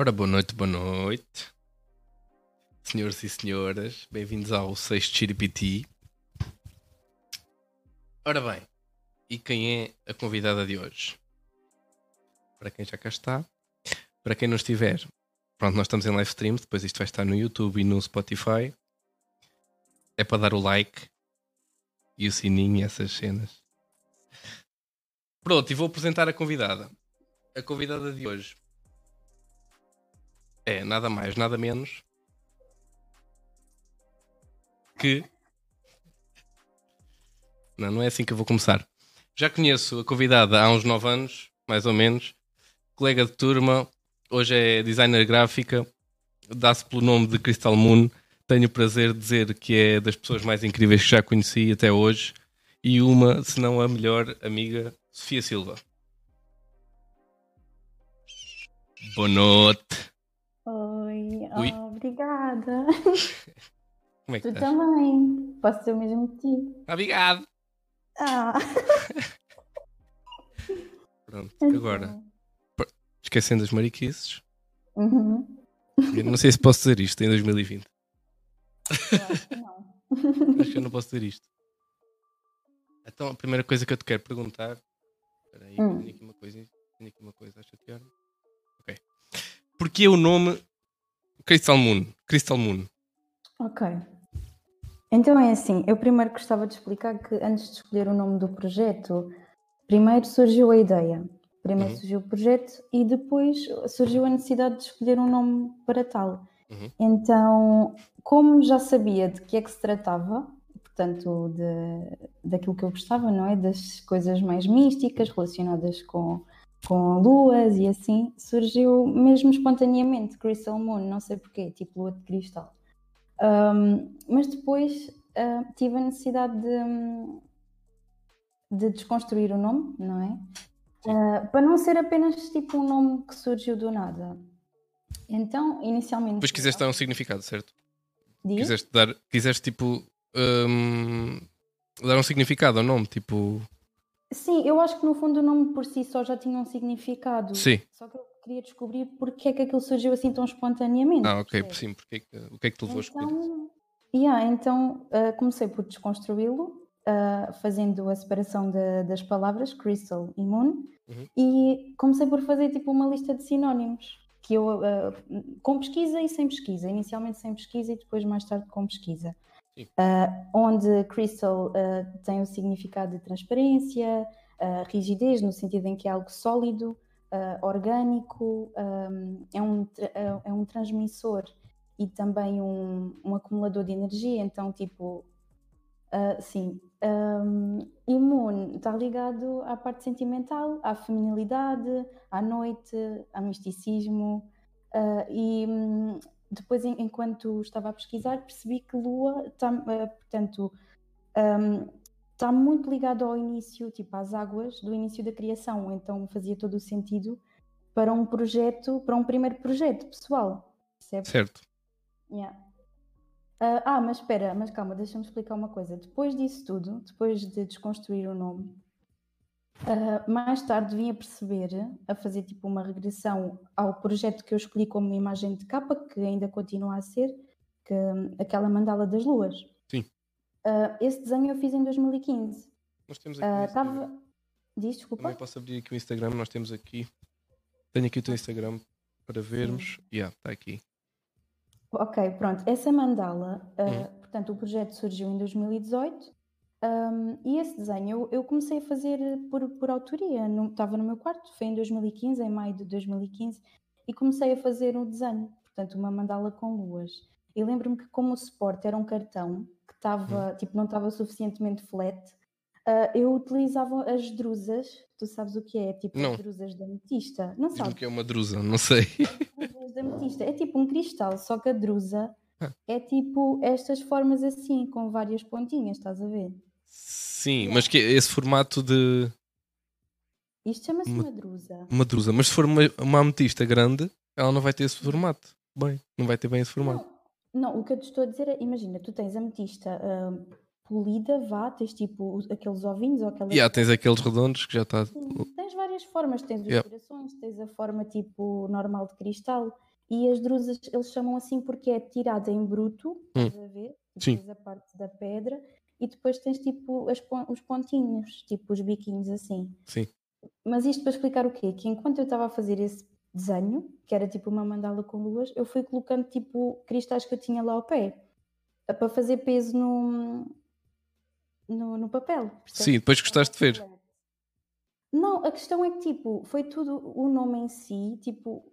Ora, boa noite, boa noite. Senhores e senhoras, bem-vindos ao sexto Chiripiti. Ora bem, e quem é a convidada de hoje? Para quem já cá está, para quem não estiver, pronto, nós estamos em live stream, depois isto vai estar no YouTube e no Spotify. É para dar o like e o sininho e essas cenas. Pronto, e vou apresentar a convidada. A convidada de hoje é nada mais, nada menos que. Não, não é assim que eu vou começar. Já conheço a convidada há uns 9 anos, mais ou menos. Colega de turma, hoje é designer gráfica, dá-se pelo nome de Crystal Moon. Tenho o prazer de dizer que é das pessoas mais incríveis que já conheci até hoje e uma, se não a melhor amiga, Sofia Silva. Boa noite. Ui. Oh, obrigada. Como é que tu estás? também. Posso ser o mesmo que ti. Obrigado. Ah. Pronto, agora. Esquecendo as mariquices. Uhum. Eu não sei se posso dizer isto em 2020. Eu acho que não. Acho que eu não posso dizer isto. Então, a primeira coisa que eu te quero perguntar. Espera aí, Hum. tenho aqui uma coisa. Tenho aqui uma coisa a chatear. Ok. Porquê o nome Crystal Moon? Crystal Moon. Ok. Então é assim, eu primeiro gostava de explicar que antes de escolher o nome do projeto, primeiro surgiu a ideia. Primeiro Uhum. surgiu o projeto e depois surgiu a necessidade de escolher um nome para tal. Uhum. Então, como já sabia de que é que se tratava, portanto, de, daquilo que eu gostava, não é? Das coisas mais místicas relacionadas com, com luas e assim, surgiu mesmo espontaneamente Crystal Moon, não sei porquê, tipo lua de cristal. Um, mas depois ah, tive a necessidade de, de desconstruir o nome, não é? Ah, para não ser apenas tipo um nome que surgiu do nada. Então, inicialmente. Depois quiseste dar um significado, certo? Diz? Quiseste dar. Quiseste tipo. hum, dar um significado ao nome, tipo. Sim, eu acho que no fundo o nome por si só já tinha um significado. Sim. Só que eu queria descobrir porque é que aquilo surgiu assim tão espontaneamente. Ah, ok, percebes? sim. Porque, é o que é que te levou a escolher? Então, yeah, então ah, comecei por desconstruí-lo, ah, fazendo a separação da- das palavras Crystal e Moon, Uhum. e comecei por fazer tipo uma lista de sinónimos, que eu, ah, com pesquisa e sem pesquisa, inicialmente sem pesquisa e depois mais tarde com pesquisa. Ah, onde Crystal ah, tem o significado de transparência, ah, rigidez, no sentido em que é algo sólido, orgânico, ah, é, um, é- é um transmissor e também um, um acumulador de energia, então tipo, sim, um, imune está ligado à parte sentimental, à feminilidade, à noite, ao misticismo ah, e hum, depois en- enquanto estava a pesquisar percebi que Lua está, ah, portanto, está muito ligado ao início, tipo às águas do início da criação, então fazia todo o sentido para um projeto, para um primeiro projeto pessoal, percebes? Certo. Yeah. Ah, ah, mas espera, mas calma, deixa-me explicar uma coisa. Depois disso tudo, depois de desconstruir o nome, ah, mais tarde vim a perceber, a fazer tipo uma regressão ao projeto que eu escolhi como imagem de capa, que ainda continua a ser, que, hum, aquela mandala das luas. Sim. Ah, esse desenho eu fiz em 2015. Nós temos aqui. Ah, o Estava. Instagram. Diz, desculpa. Também posso abrir aqui o Instagram. Nós temos aqui. Tenho aqui o teu Instagram para vermos. Yeah, está aqui. Ok, pronto. Essa mandala, ah, Uhum. portanto, o projeto surgiu em 2018 ahm, e esse desenho eu, eu comecei a fazer por, por autoria. No- Estava no meu quarto, foi em 2015, em maio de 2015, e comecei a fazer um desenho, portanto, uma mandala com luas. E lembro-me que, como o suporte era um cartão que estava, tipo, não estava suficientemente flat, ah, eu utilizava as drusas. Tu sabes o que é? Tipo, Não. as drusas da ametista. Não sabes? que é uma drusa, não sei. Drusas de ametista. É tipo um cristal, só que a drusa Ah. é tipo estas formas assim, com várias pontinhas, estás a ver? Sim, mas que é esse formato de Isto chama-se Uma- drusa. uma drusa. Mas se for uma, uma ametista grande, ela não vai ter esse formato. Bem, não vai ter bem esse formato. Não, não, o que eu te estou a dizer é, imagina, tu tens ametista ah, polida, vá, tens tipo aqueles ovinhos ou aquelas. E há, tens aqueles redondos que já está. Tens várias formas, tens os Yeah. corações, tens a forma tipo normal de cristal E as drusas eles chamam assim porque é tirada em bruto, Hum. estás a ver? Sim. a parte da pedra e depois tens tipo as os pontinhos, tipo os biquinhos assim. Sim. Mas isto para explicar o quê? Que enquanto eu estava a fazer esse desenho, que era tipo uma mandala com luas, eu fui colocando tipo cristais que eu tinha lá ao pé, para fazer peso no, no, no papel. percebes? Sim, depois gostaste de ver. Não, a questão é que tipo, foi tudo o nome em si, tipo,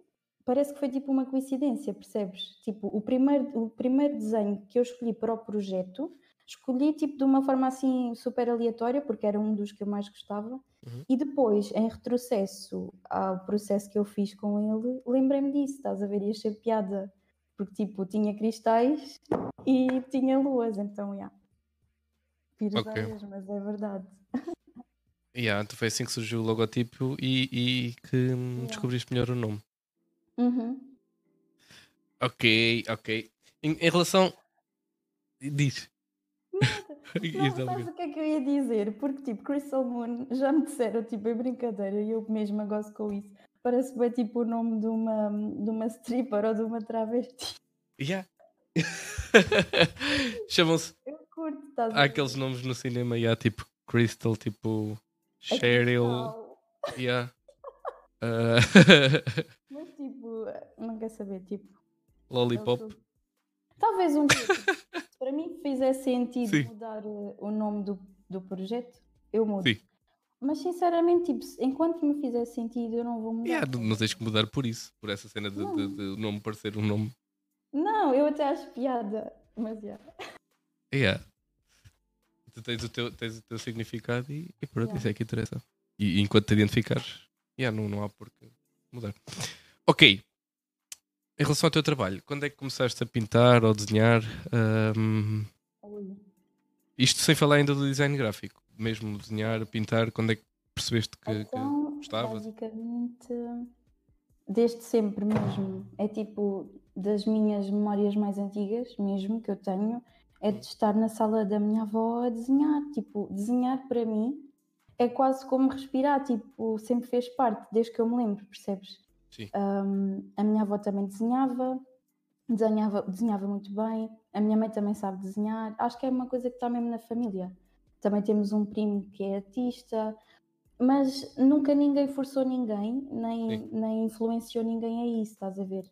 parece que foi tipo uma coincidência, percebes? Tipo, o primeiro, o primeiro desenho que eu escolhi para o projeto, escolhi tipo de uma forma assim super aleatória, porque era um dos que eu mais gostava, Uhum. e depois, em retrocesso ao processo que eu fiz com ele, lembrei-me disso, estás a ver? E achei piada, porque tipo, tinha cristais e tinha luas, então, já. Pires Ok. olhos, mas é verdade. Yeah, então foi assim que surgiu o logotipo e, e que hum, Yeah. descobriste melhor o nome. Uhum. Ok, ok. Em, em relação. Diz. Não, sabes o que é que eu ia dizer? Porque, tipo, Crystal Moon já me disseram, tipo, em brincadeira, e eu mesma gosto com isso. Parece bem, tipo, o nome de uma, de uma stripper ou de uma travesti. Yeah. Chamam-se. Eu curto, estás Há aqueles nomes no cinema, yeah, tipo Crystal, tipo A Cheryl. Yeah. Uh, Mas, tipo, não quer saber, tipo... Lollipop. Talvez um se para mim fizesse sentido Sim. mudar eh, o nome do, do projeto, eu mudo. Sim. Mas, sinceramente, tipo, enquanto me fizer sentido, eu não vou mudar. Yeah, não tens que mudar por isso, por essa cena de, de- de o nome parecer um nome. Não, eu até acho piada, mas, já. Yeah. Tu tens o teu, tens o teu significado e, e pronto, Yeah. isso é que interessa. E, e enquanto te identificares, yeah, não, não há por que mudar. Ok. Em relação ao teu trabalho, quando é que começaste a pintar ou desenhar? Ui. isto sem falar ainda do design gráfico. Mesmo desenhar, pintar, quando é que percebeste que, que Então, gostavas? basicamente, desde sempre mesmo. É tipo, das minhas memórias mais antigas, mesmo, que eu tenho, é de estar na sala da minha avó a desenhar. Tipo, desenhar para mim é quase como respirar, tipo, sempre fez parte, desde que eu me lembro, percebes? Ahm, a minha avó também desenhava, desenhava, desenhava muito bem, a minha mãe também sabe desenhar, acho que é uma coisa que está mesmo na família. Também temos um primo que é artista, mas nunca ninguém forçou ninguém, nem, Sim. nem influenciou ninguém a isso, estás a ver?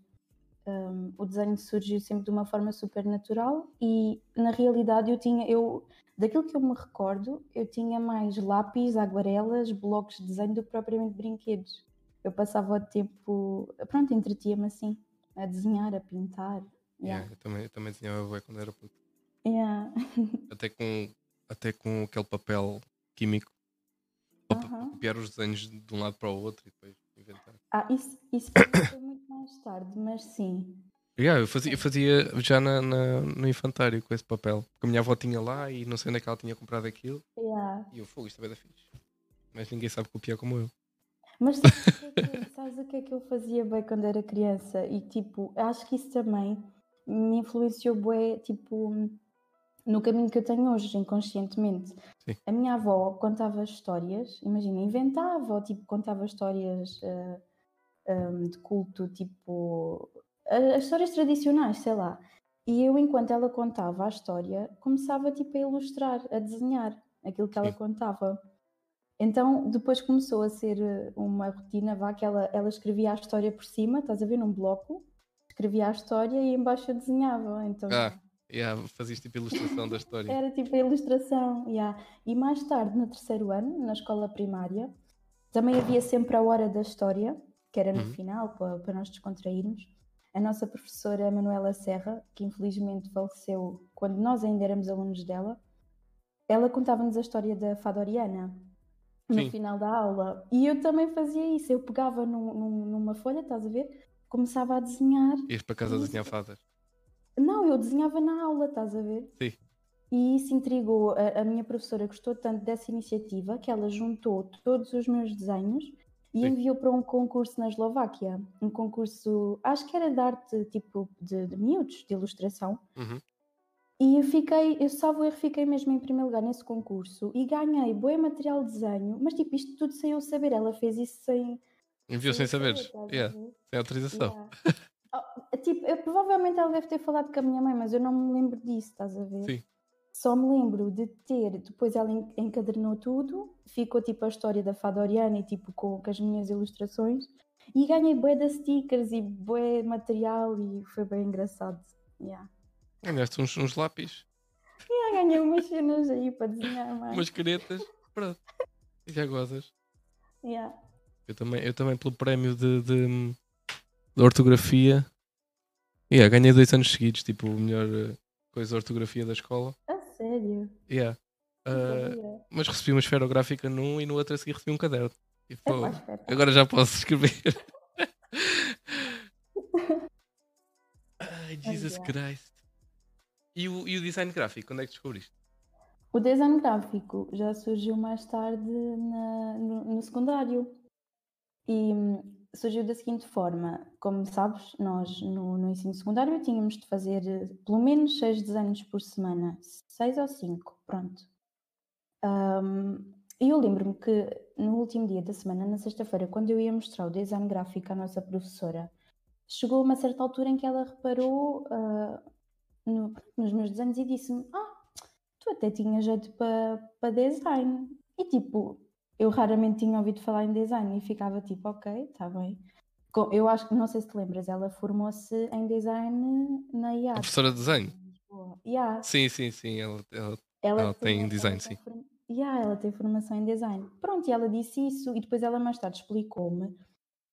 Um, o desenho surgiu sempre de uma forma super natural e na realidade eu tinha, eu, daquilo que eu me recordo, eu tinha mais lápis, aguarelas, blocos de desenho do que propriamente brinquedos. Eu passava o tempo, pronto, entretia-me assim, a desenhar, a pintar. Yeah, Yeah. eu também, eu também desenhava quando era puto. Yeah. Até com, até com aquele papel químico. Pa- Aham. copiar os desenhos de um lado para o outro e depois inventar. Ah, isso, isso foi muito mais tarde, mas sim. Yeah, eu, fazia, eu fazia já na, na- no infantário com esse papel. Porque a minha avó tinha lá e não sei onde é que ela tinha comprado aquilo. Yeah. E eu, fogo, isto é bem da fixe. Mas ninguém sabe copiar como eu. Mas sabes o, que é que, sabes o que é que eu fazia bem quando era criança? E tipo, acho que isso também me influenciou bem, tipo, no caminho que eu tenho hoje, inconscientemente. Sim. A minha avó contava histórias, imagina, inventava, ou tipo, contava histórias ah, ah, de culto, tipo, as histórias tradicionais, sei lá. E eu, enquanto ela contava a história, começava tipo a ilustrar, a desenhar aquilo que ela Sim. contava. Então, depois começou a ser eh, uma rotina, vá, que ela, ela escrevia a história por cima, estás a ver, num bloco, escrevia a história e embaixo eu desenhava. Então, Ah, yeah, fazias tipo ilustração da história. era tipo a ilustração, yeah. E mais tarde, no terceiro ano, na escola primária, também havia sempre a hora da história, que era no Uhum. final, para, para nós descontrairmos. A nossa professora Manuela Serra, que infelizmente faleceu quando nós ainda éramos alunos dela, ela contava-nos a história da Fadoriana no Sim. final da aula. E eu também fazia isso. Eu pegava num- num- numa folha, estás a ver? Começava a desenhar Ias para casa Isso. desenhar fadas. não, eu desenhava na aula, estás a ver? Sim. E isso intrigou. A, a minha professora gostou tanto dessa iniciativa que ela juntou todos os meus desenhos e Sim. enviou para um concurso na Eslováquia. Um concurso, acho que era de arte tipo de, de miúdos, de ilustração. Uhum. E eu fiquei, eu salvo erro, fiquei mesmo em primeiro lugar nesse concurso e ganhei bom material de desenho, mas tipo, isto tudo sem eu saber. Ela fez isso sem. Enviou sem eu saberes. a Yeah, sem autorização. Yeah. Oh, tipo, eu, provavelmente ela deve ter falado com a minha mãe, mas eu não me lembro disso, estás a ver? Sim. Só me lembro de ter, depois ela en- encadernou tudo, ficou tipo a história da Fada Oriana e tipo com, com as minhas ilustrações, e ganhei bué de stickers e bué material e foi bem engraçado. Yeah. Ganhaste uns, uns lápis, ganhei umas cenas aí para desenhar mais. umas canetas, pronto. E já gozas. Yeah. Eu também, eu também pelo prémio de, de, de ortografia. Yeah, ganhei dois anos seguidos, tipo, o melhor eh, coisa de ortografia da escola. A sério? Yeah. Ah, sabia. mas recebi uma esferográfica num e no outro a seguir recebi um caderno. E, É pô, agora já posso escrever. Ai, Jesus. Christ. E o, e o design gráfico, quando é que descobriste? O design gráfico já surgiu mais tarde na- no, no secundário e hum, surgiu da seguinte forma: como sabes, nós no, no ensino secundário tínhamos de fazer eh, pelo menos seis desenhos por semana, seis ou cinco, pronto. Hum, E eu lembro-me que no último dia da semana, na sexta-feira, quando eu ia mostrar o design gráfico à nossa professora, chegou uma certa altura em que ela reparou ah, no- nos meus desenhos e disse-me: Ah, tu até tinhas jeito para pa design. E tipo, eu raramente tinha ouvido falar em design e ficava tipo, ok, está bem. Eu acho que, não sei se te lembras, ela formou-se em design na A IAD. professora de desenho? Yeah, Sim, sim, sim. Ela, ela- ela, Ela tem design, sim. form- Yeah, ela tem formação em design. Pronto, e ela disse isso, e depois ela mais tarde explicou-me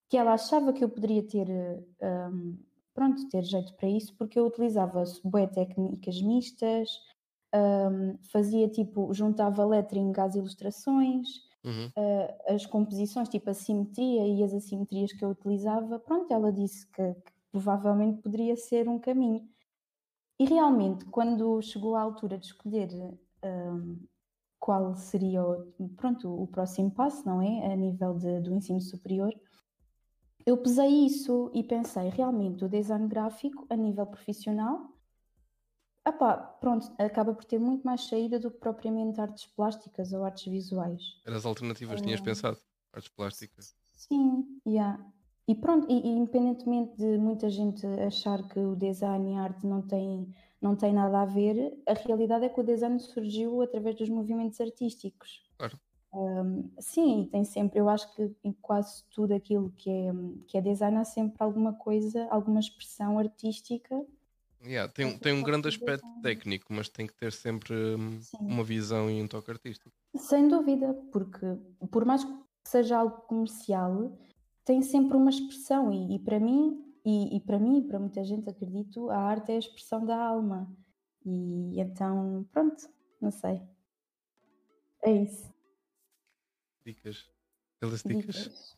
que ela achava que eu poderia ter, eh, um, pronto, ter jeito para isso, porque eu utilizava bué técnicas mistas, um, fazia tipo, juntava lettering às ilustrações, Uhum. uh, as composições, tipo a simetria e as assimetrias que eu utilizava, pronto, ela disse que, que provavelmente poderia ser um caminho. E realmente, quando chegou a altura de escolher um, qual seria o, pronto, o próximo passo, não é? A nível de- do ensino superior, eu pesei isso e pensei, realmente, o design gráfico, a nível profissional, epá, pronto, acaba por ter muito mais saída do que propriamente artes plásticas ou artes visuais. Eram as alternativas, tinhas Ah. pensado? Artes plásticas. Sim, yeah. E pronto, e, e independentemente de muita gente achar que o design e a arte não têm, não têm nada a ver, a realidade é que o design surgiu através dos movimentos artísticos. Claro. Um, sim, tem sempre, eu acho que em quase tudo aquilo que é, que é design há sempre alguma coisa, alguma expressão artística. Yeah, tem, um- tem um grande aspecto design. técnico, mas tem que ter sempre hum, Sim. uma visão e um toque artístico. Sem dúvida, porque por mais que seja algo comercial, tem sempre uma expressão e, e para mim e, e para mim e para muita gente acredito a arte é a expressão da alma e então pronto, não sei. É isso. Dicas. Aquelas dicas. Dicas.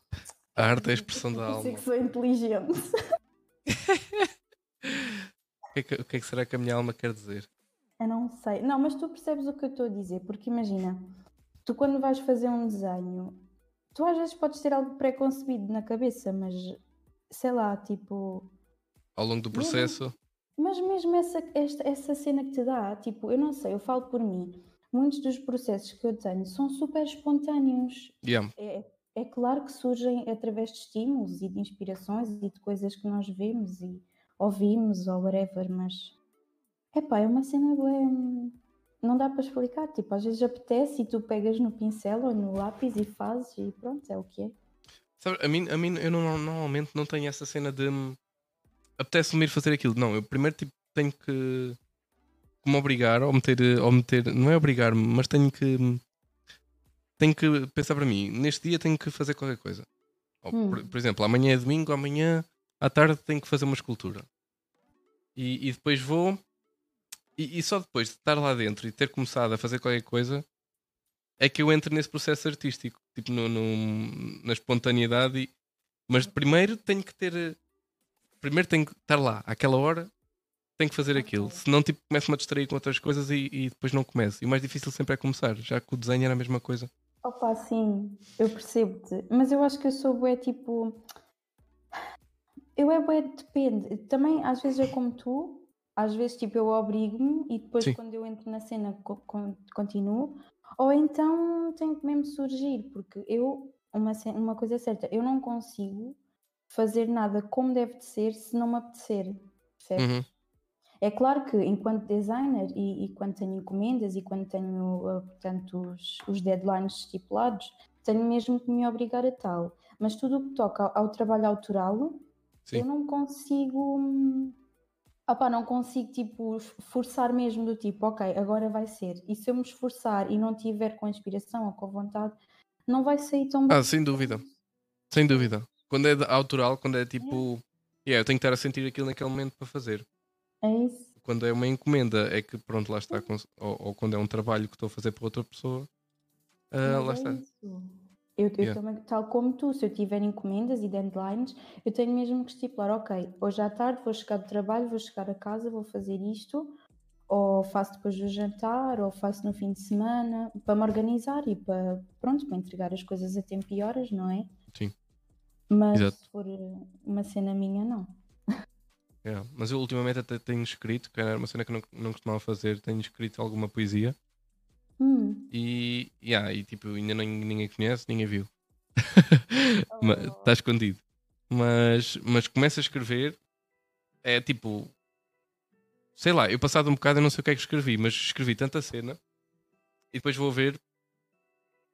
A arte é a expressão da alma. que sou inteligente. O que, é que, o que é que será que a minha alma quer dizer? Eu não sei. Não, mas tu percebes o que eu estou a dizer, porque imagina, tu quando vais fazer um desenho, tu às vezes podes ter algo pré-concebido na cabeça, mas sei lá, tipo, Ao longo do Mesmo- processo, Mas mesmo essa, esta, essa cena que te dá, tipo, eu não sei, eu falo por mim, muitos dos processos que eu tenho são super espontâneos. yeah, É, é claro que surgem através de estímulos e de inspirações e de coisas que nós vemos e ouvimos ou whatever, mas epá, é uma cena bem. Não dá para explicar, tipo, às vezes apetece e tu pegas no pincel ou no lápis e fazes e pronto, é o que é. Sabe, a mim, a mim eu não- normalmente não tenho essa cena de hum, apetece-me ir fazer aquilo. Não, eu primeiro tipo, tenho que, que me obrigar ou meter, ou meter, não é obrigar-me, mas tenho que tenho que pensar para mim, neste dia tenho que fazer qualquer coisa. Hum. por, por exemplo, amanhã é domingo, amanhã à tarde tenho que fazer uma escultura. E, e depois vou e, e só depois de estar lá dentro e ter começado a fazer qualquer coisa é que eu entro nesse processo artístico, tipo no, no- na espontaneidade. e- mas primeiro tenho que ter. Primeiro tenho que estar lá, àquela hora tenho que fazer aquilo. Ok. Senão, tipo, começo-me a distrair com outras coisas e, e depois não começo. E o mais difícil sempre é começar, já que o desenho era a mesma coisa. Opa, sim, eu percebo-te, mas eu acho que eu sou bué tipo. Eu é bué, depende. Também às vezes é como tu, às vezes tipo eu obrigo-me e depois Sim. quando eu entro na cena co- con- continuo, ou então tem que mesmo surgir, porque eu, uma, uma coisa é certa, eu não consigo fazer nada como deve de ser se não me apetecer. Percebes? Uhum. É claro que enquanto designer e, e quando tenho encomendas e quando tenho, uh, portanto, os, os deadlines estipulados, tenho mesmo que me obrigar a tal. Mas tudo o que toca ao, ao trabalho autoral, Sim. eu não consigo. hum, Opá, não consigo tipo forçar mesmo do tipo, ok, agora vai ser. E se eu me esforçar e não tiver com inspiração ou com vontade, não vai sair tão bem. Ah, sem dúvida. Sem dúvida. Quando é autoral, quando é tipo. Yeah, eu tenho que estar a sentir aquilo naquele momento para fazer. É isso. Quando é uma encomenda, é que pronto, lá está. Ou, ou quando é um trabalho que estou a fazer para outra pessoa, Mas lá é está. isso. Eu, eu Yeah. também, tal como tu, se eu tiver encomendas e deadlines, eu tenho mesmo que estipular, ok, hoje à tarde vou chegar do trabalho, vou chegar a casa, vou fazer isto, ou faço depois do jantar, ou faço no fim de semana, para me organizar e para, pronto, para entregar as coisas a tempo e horas, não é? Sim. Mas Exato. se for uma cena minha, não. Yeah. Mas eu ultimamente até tenho escrito, que era uma cena que eu não, não costumava fazer, tenho escrito alguma poesia Hum, e, yeah, e tipo, ainda nem, ninguém conhece, ninguém viu. Está escondido. Mas, mas começo a escrever, é tipo, sei lá, eu passado um bocado eu não sei o que é que escrevi, mas escrevi tanta cena e depois vou ver,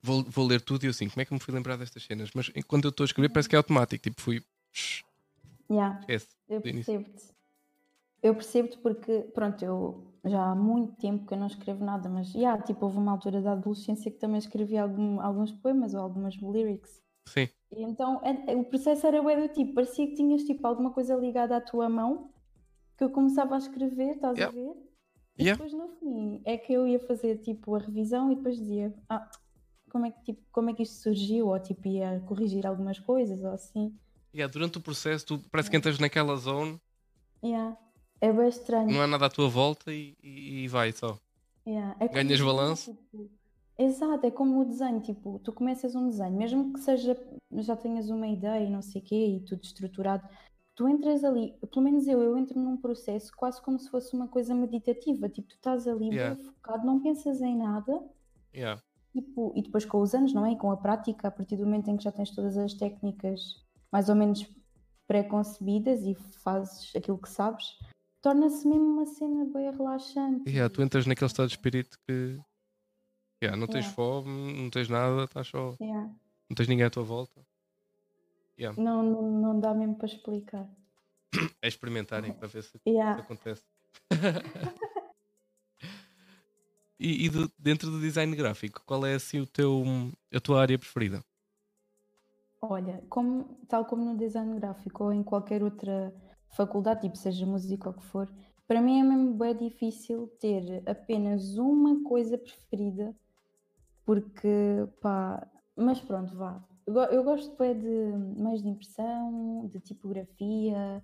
vou, vou ler tudo e eu assim, como é que me fui lembrar destas cenas? Mas quando eu estou a escrever parece que é automático, tipo, fui, shh, yeah. esquece. Eu percebo-te. Eu percebo-te porque, pronto, eu já há muito tempo que eu não escrevo nada, mas já, tipo, houve uma altura da adolescência que também escrevi algum- alguns poemas ou algumas lyrics. Sim, E então é- é- o processo era bué do tipo, parecia que tinhas tipo alguma coisa ligada à tua mão que eu começava a escrever, estás Yeah. a ver? E Yeah. depois no fim é que eu ia fazer tipo a revisão e depois dizia, ah, como é que, tipo, como é que isto surgiu? Ou tipo ia corrigir algumas coisas ou assim. Yeah, durante o processo tu parece que entras naquela zone, Yeah. É bem estranho. não há nada à tua volta e, e- e vai só. Yeah, é Ganhas balanço. tipo, exato, é como o desenho, tipo, tu começas um desenho, mesmo que seja, já tenhas uma ideia e não sei o quê, e tudo estruturado, tu entras ali, pelo menos eu, eu entro num processo quase como se fosse uma coisa meditativa, tipo, tu estás ali Yeah. bem focado, não pensas em nada, Yeah. tipo, e depois com os anos, não é? E com a prática, a partir do momento em que já tens todas as técnicas mais ou menos pré-concebidas e fazes aquilo que sabes, torna-se mesmo uma cena bem relaxante. Yeah, tu entras naquele estado de espírito que yeah, não tens Yeah. fome, não tens nada, estás só. Yeah. Não tens ninguém à tua volta. Não, não, não dá mesmo para explicar. É experimentarem para ver se Yeah. acontece. e e do- dentro do design gráfico, qual é assim o teu, a tua área preferida? Olha, como, tal como no design gráfico ou em qualquer outra faculdade, tipo seja música ou o que for, para mim é mesmo bem difícil ter apenas uma coisa preferida, porque pá, mas pronto, vá. Eu, go- eu gosto bem de mais de impressão, de tipografia,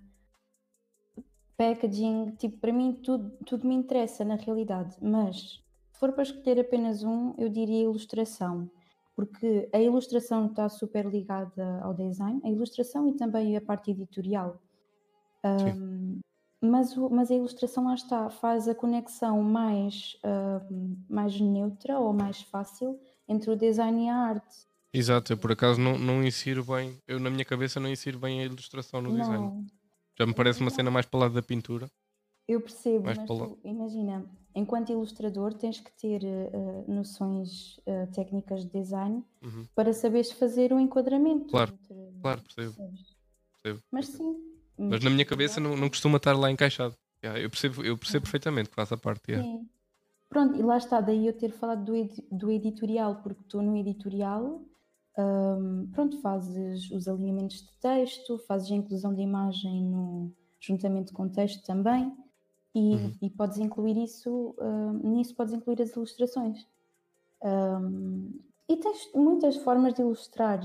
packaging, tipo, para mim tudo, tudo me interessa na realidade, mas se for para escolher apenas um, eu diria ilustração porque a ilustração está super ligada ao design, a ilustração e também a parte editorial. Um, mas, o- mas a ilustração lá está, faz a conexão mais, um, mais neutra ou mais fácil entre o design e a arte. Exato, eu por acaso não, não insiro bem, eu na minha cabeça não insiro bem a ilustração no design. Não, Já me parece uma cena mais para o lado da pintura. eu percebo, Mais mas tu, imagina, enquanto ilustrador tens que ter uh, noções uh, técnicas de design Uhum. para saberes fazer o enquadramento. Claro, entre- Claro, percebo. percebo. Mas sim. Mas na minha cabeça não, não costuma estar lá encaixado. Yeah, eu percebo, eu percebo perfeitamente que faz a parte. yeah. Sim. Pronto, e lá está, daí eu ter falado do, edi- do editorial, porque tu no editorial, hum, pronto, fazes os alinhamentos de texto, fazes a inclusão de imagem no, juntamente com texto também, e, Uhum. e podes incluir isso, hum, nisso podes incluir as ilustrações. Hum, e tens muitas formas de ilustrar,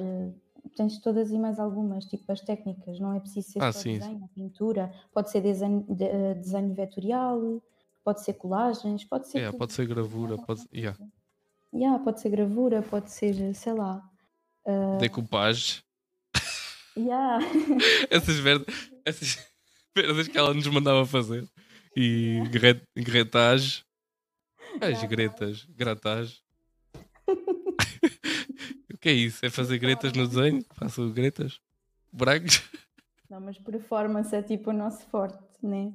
tens todas e mais algumas, tipo as técnicas, não é preciso ser Ah, só desenho, pintura, pode ser desenho, de- eh, desenho vetorial, pode ser colagens, pode ser Yeah, pode ser gravura, pode, yeah. Yeah, pode ser gravura, pode ser, sei lá. ah, decoupage. yeah. Essas merdas, essas merdas que ela nos mandava fazer. E gre- gretage. As gretas, gratage. o que é isso? É fazer gretas no desenho? Faço gretas? Brancos? Não, mas performance é tipo o nosso forte, né?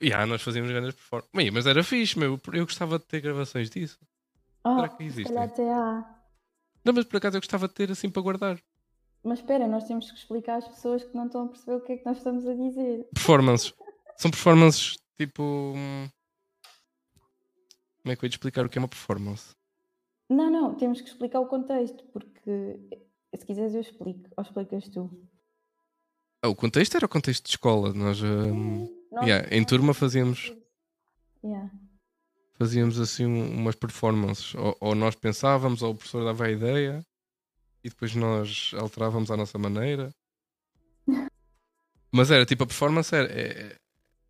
E ah, nós fazíamos grandes performances. Mas era fixe, meu. Eu gostava de ter gravações disso. Oh, Será que existem? até há. Não, mas por acaso eu gostava de ter assim para guardar. Mas espera, nós temos que explicar às pessoas que não estão a perceber o que é que nós estamos a dizer. Performances. São performances tipo. hum, Como é que eu ia explicar o que é uma performance? Não, não, temos que explicar o contexto, porque se quiseres eu explico, ou explicas tu. Ah, o contexto era o contexto de escola. Nós, Nós- yeah, em turma fazíamos, Yeah. fazíamos assim um- umas performances. Ou, ou nós pensávamos, ou o professor dava a ideia e depois nós alterávamos à nossa maneira. Mas era tipo a performance era, é-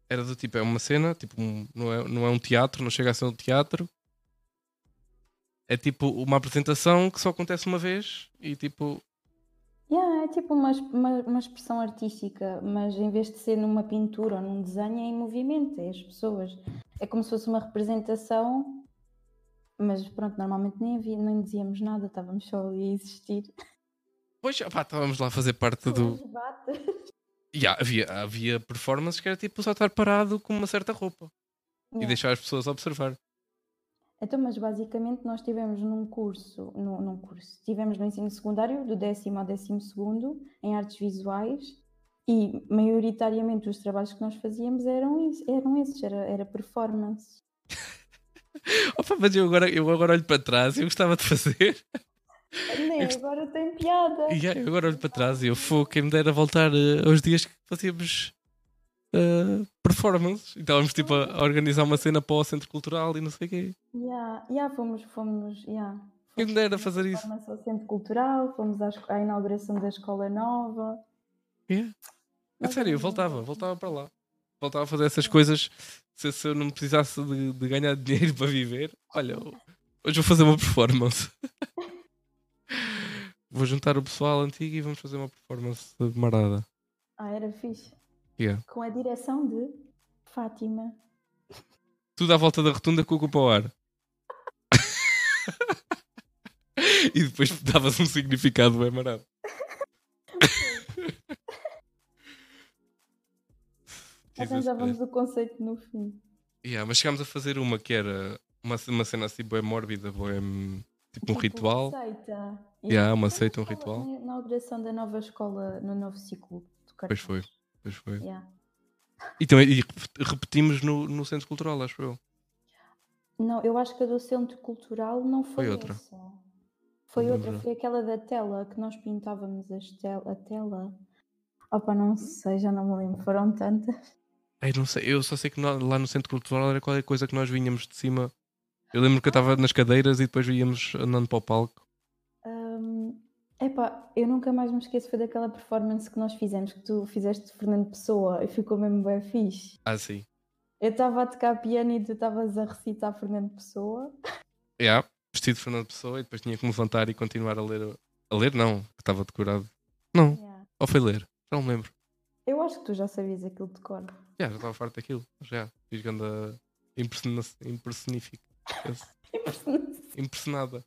era do tipo, é uma cena, tipo, um- não, é, não é um teatro, não chega a ser um teatro. É tipo uma apresentação que só acontece uma vez e tipo, Yeah, é tipo uma, uma, uma expressão artística, mas em vez de ser numa pintura ou num desenho, é em movimento, é as pessoas. É como se fosse uma representação, mas pronto, normalmente nem havia, nem dizíamos nada, estávamos só ali a existir. pois opá, estávamos lá a fazer parte do. As E há- havia, havia performances que era tipo só estar parado com uma certa roupa e Yeah. deixar as pessoas observar. Então, mas basicamente nós tivemos num curso, num, num curso, tivemos no ensino secundário, do décimo ao décimo segundo, em artes visuais, e maioritariamente os trabalhos que nós fazíamos eram, eram esses, era, era performance. Opa, mas eu agora, eu agora olho para trás e eu gostava de fazer. Nem, agora tem piada. E eu agora olho para trás e eu fui quem me dera voltar eh, aos dias que fazíamos eh, performances. E estávamos tipo a, a organizar uma cena para o centro cultural e não sei o quê. Yeah, yeah, fomos, fomos, yeah. Quem me Fomos dera fazer isso. performance ao centro cultural, fomos à, à inauguração da escola nova. Yeah. A sério, eu voltava, voltava para lá. Voltava a fazer essas coisas se, se eu não precisasse de, de ganhar dinheiro para viver. Olha, hoje vou fazer uma performance. vou juntar o pessoal antigo e vamos fazer uma performance de marada. Ah, era fixe. Yeah. Com a direção de Fátima. Tudo à volta da rotunda com o cu para o ar. e depois davas um significado bem marado. Jesus Arranjávamos Christ. o conceito no fim. Yeah, mas chegámos a fazer uma que era uma, uma cena assim bem mórbida, bem, tipo um Tipo, ritual. Seita. Yeah, uma seita, um ritual. Na inauguração da nova escola, no novo ciclo de Pois foi. Pois foi. Yeah. E, também, e rep- repetimos no, no centro cultural, acho eu. Não, eu acho que a do Centro Cultural não foi, Foi outra. essa. Foi outra, foi aquela da tela, que nós pintávamos tel a tela. Opa, não sei, já não me lembro, foram tantas. Ai, não sei, eu só sei que lá no centro cultural era qualquer coisa que nós vinhamos de cima. Eu lembro que eu estava nas cadeiras e depois íamos andando para o palco. Hum, epá, eu nunca mais me esqueço, foi daquela performance que nós fizemos, que tu fizeste de Fernando Pessoa e ficou mesmo bem fixe. Ah, sim. Eu estava a tocar piano e tu estavas a recitar Fernando Pessoa. Yeah, vestido de Fernando Pessoa e depois tinha que me levantar e continuar a ler. A ler, não, que estava decorado. Não, Yeah. ou foi ler, já não me lembro. Eu acho que tu já sabias aquilo de cor. Já, já estava farto daquilo. Já, fiz ganda impersona- impersonific- Impressionada.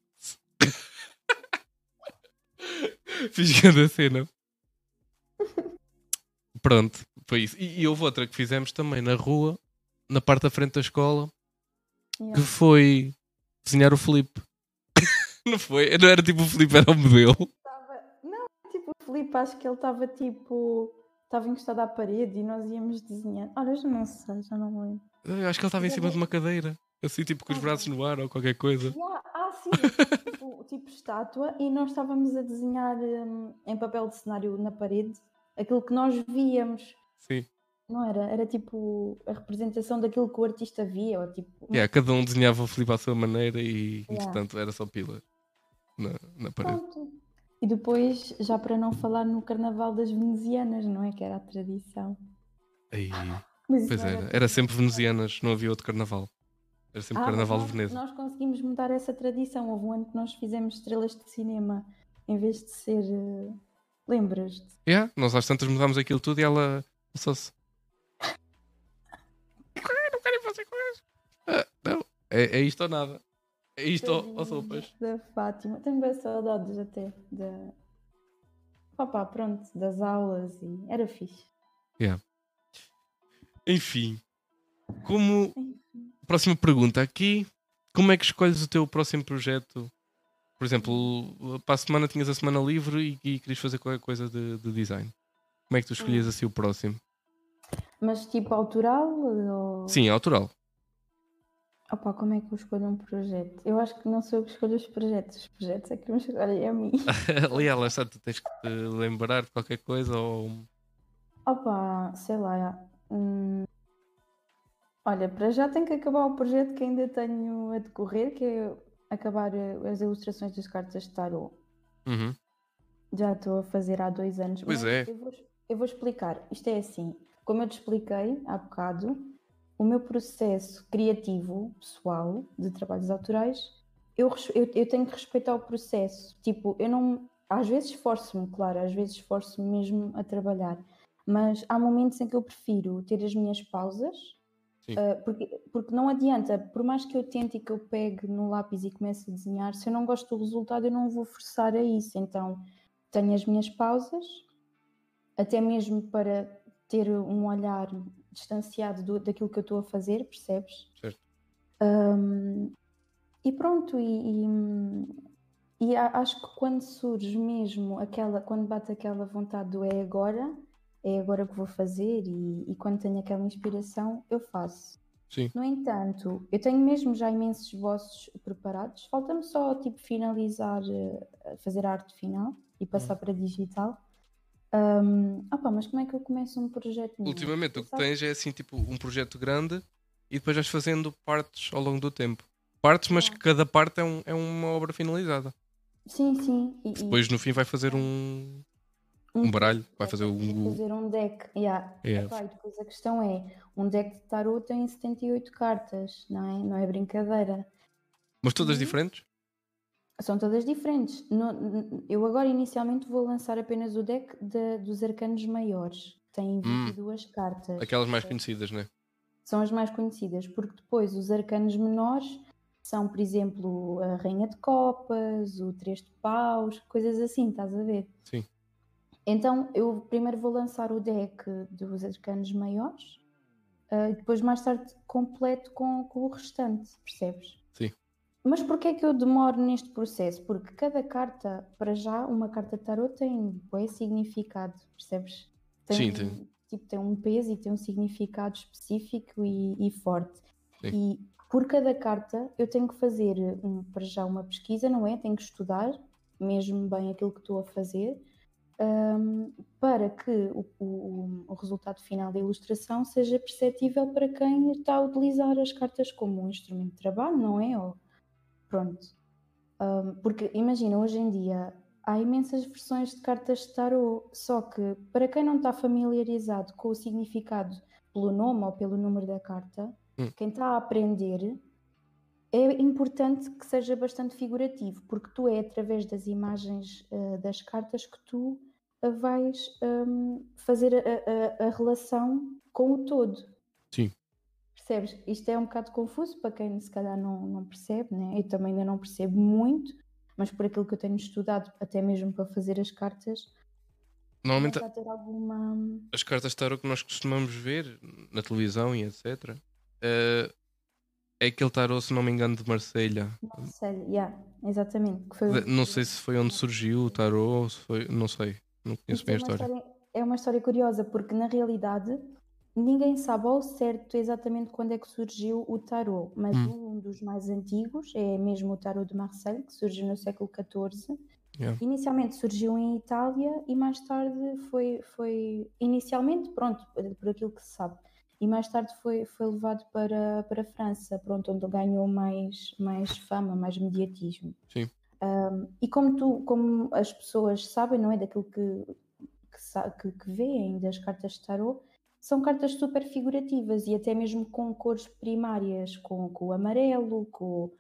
fiz ganda cena. Pronto, foi isso. E, e houve outra que fizemos também na rua, na parte da frente da escola, que Yeah. foi desenhar o Felipe. não foi? Não era tipo o Felipe, era o modelo. Não, tipo, o Filipe, acho que ele estava tipo. Estava encostado à parede e nós íamos desenhar. Olha, eu já não sei, já não lembro. Eu acho que ele estava em cima de uma cadeira, assim, tipo com os Ah, braços no ar ou qualquer coisa. Yeah, ah, sim, tipo, tipo estátua, e nós estávamos a desenhar hum, em papel de cenário na parede aquilo que nós víamos. Sim. Não era? Era tipo a representação daquilo que o artista via, ou tipo. Yeah, cada um desenhava o Felipe à sua maneira e, Yeah. entretanto, era só pila na, na parede. Pronto. E depois, já para não falar no Carnaval das Venezianas, não é? Que era a tradição. Aí, Mas pois era, era sempre venezianas, não havia outro carnaval. Era sempre Ah, carnaval de Veneza. Nós conseguimos mudar essa tradição. Houve um ano que nós fizemos estrelas de cinema em vez de ser. eh, Lembras-te? Yeah, nós às tantas mudámos aquilo tudo e ela passou-se. Não querem fazer coisas. Ah, não, é, é isto ou nada. É isto ou, ou sopas. Da Fátima. Tenho bem saudades até da. Papá, pronto, das aulas e era fixe. Yeah. Enfim, como. Próxima pergunta aqui. Como é que escolhes o teu próximo projeto? Por exemplo, para a semana tinhas a semana livre e, e querias fazer qualquer coisa de, de design. Como é que tu escolhias Hum. assim o próximo? Mas tipo autoral ou... Sim, autoral. Opa, como é que eu escolho um projeto? Eu acho que não sou eu que escolho os projetos. Os projetos é que me escolhem a mim. Ali ela está, tu tens que te lembrar de qualquer coisa ou. Opa, sei lá. hum, Olha, para já tenho que acabar o projeto que ainda tenho a decorrer, que é acabar eh, as ilustrações das cartas de tarot. Uhum. Já estou a fazer há dois anos. Pois é. Eu vou, eu vou explicar. Isto é assim. Como eu te expliquei há bocado, o meu processo criativo, pessoal, de trabalhos autorais, eu, eu, eu tenho que respeitar o processo. Tipo, eu não. Às vezes esforço-me, claro, às vezes esforço-me mesmo a trabalhar. Mas há momentos em que eu prefiro ter as minhas pausas, Ah, porque, porque não adianta, por mais que eu tente e que eu pegue no lápis e comece a desenhar, se eu não gosto do resultado, eu não vou forçar a isso. Então, tenho as minhas pausas, até mesmo para ter um olhar distanciado do- daquilo que eu estou a fazer, percebes? Certo. Um, e pronto, e, e- e acho que quando surge mesmo aquela, quando bate aquela vontade do é agora, é agora que vou fazer, e, e quando tenho aquela inspiração, eu faço. Sim. No entanto, eu tenho mesmo já imensos esboços preparados, falta-me só tipo finalizar, eh, fazer a arte final e passar para digital. Um, opa, mas como é que eu começo um projeto novo? Ultimamente o que tens é assim, tipo, um projeto grande e depois vais fazendo partes ao longo do tempo. Partes, mas Ah. que cada parte é, um- é uma obra finalizada. Sim, sim. E, e- Depois no fim vai fazer um, um baralho, vai fazer Vou um. fazer um deck. Yeah. Yeah. Epá, e depois a questão é: um deck de tarot tem 78 cartas, não é? Não é brincadeira. Mas todas Uhum. diferentes? São todas diferentes. No- eu agora inicialmente vou lançar apenas o deck de- dos arcanos maiores. Tem 22 cartas. Hum. Aquelas mais conhecidas, né? São as mais conhecidas, porque depois os arcanos menores são, por exemplo, a Rainha de Copas, o Três de Paus, coisas assim, estás a ver? Sim. Então eu primeiro vou lançar o deck dos arcanos maiores e depois mais tarde completo com, com o restante, percebes? Sim. Mas porquê é que eu demoro neste processo? Porque cada carta, para já, uma carta de tarot tem bué significado, percebes? Sim, tem. Tipo, tem um peso e tem um significado específico e, e forte. Sim. E por cada carta eu tenho que fazer, um, para já, uma pesquisa, não é? Tenho que estudar mesmo bem aquilo que estou a fazer hum, para que o, o- o resultado final da ilustração seja perceptível para quem está a utilizar as cartas como um instrumento de trabalho, não é? Ou, pronto. Hum, porque imagina, hoje em dia há imensas versões de cartas de tarot, só que para quem não está familiarizado com o significado pelo nome ou pelo número da carta, Hum. quem está a aprender é importante que seja bastante figurativo, porque tu é através das imagens eh, das cartas que tu vais hum, fazer a, a- a relação com o todo. Sim. Percebes? Isto é um bocado confuso para quem se calhar não, não percebe, né? Eu também ainda não percebo muito, mas por aquilo que eu tenho estudado, até mesmo para fazer as cartas, Normalmente alguma. as cartas de tarot que nós costumamos ver na televisão e etc. eh, é aquele tarot, se não me engano, de Marselha. Sério, yeah, exatamente. foi Não sei se foi onde surgiu o tarot, se foi, não sei. Não conheço bem é a uma história. história- É uma história curiosa, porque na realidade ninguém sabe ao certo exatamente quando é que surgiu o tarot, mas Hum. um dos mais antigos é mesmo o tarot de Marseille, que surgiu no século XIV. Yeah. Inicialmente surgiu em Itália e mais tarde foi, foi inicialmente, pronto, por por aquilo que se sabe, e mais tarde foi, foi levado para, para a França, pronto, onde ganhou mais, mais fama, mais mediatismo. Sim. Um, e como tu, como as pessoas sabem, não é daquilo que, que, que, veem das cartas de tarot, são cartas super figurativas e até mesmo com cores primárias, com, com o amarelo, com,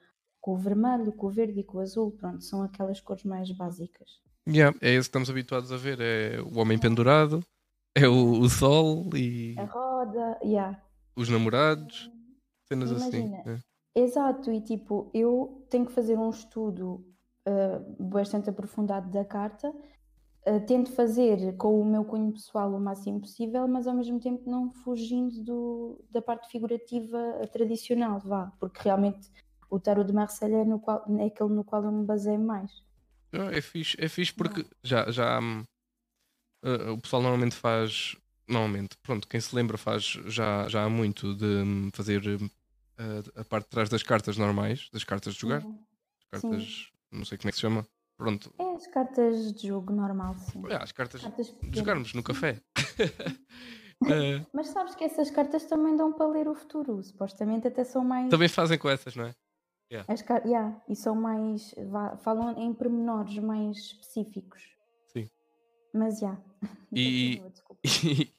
com o vermelho, com o verde e com o azul, pronto, são aquelas cores mais básicas. Yeah, é esse que estamos habituados a ver. É o homem pendurado, é o, o sol e A roda, yeah. os namorados, cenas Imagina. assim. Exato, e tipo, eu tenho que fazer um estudo uh, bastante aprofundado da carta uh, tento fazer com o meu cunho pessoal o máximo possível, mas ao mesmo tempo não fugindo do, da parte figurativa tradicional, vá, porque realmente o tarot de Marseille é, no qual, é aquele no qual eu me baseio mais. É fixe, é fixe porque já, já uh, o pessoal normalmente faz. Normalmente, pronto, quem se lembra faz já, já há muito de hum, fazer uh, a parte de trás das cartas normais, das cartas de jogar. Uhum. Cartas. Não sei como é que se chama. Pronto. É as cartas de jogo normal, sim. É, as cartas, cartas de jogarmos no café. uh, Mas sabes que essas cartas também dão para ler o futuro. Supostamente até são mais. Também fazem com essas, não é? Yeah. As car... yeah. E são mais. falam em pormenores mais específicos. Sim. Mas já. Yeah. E,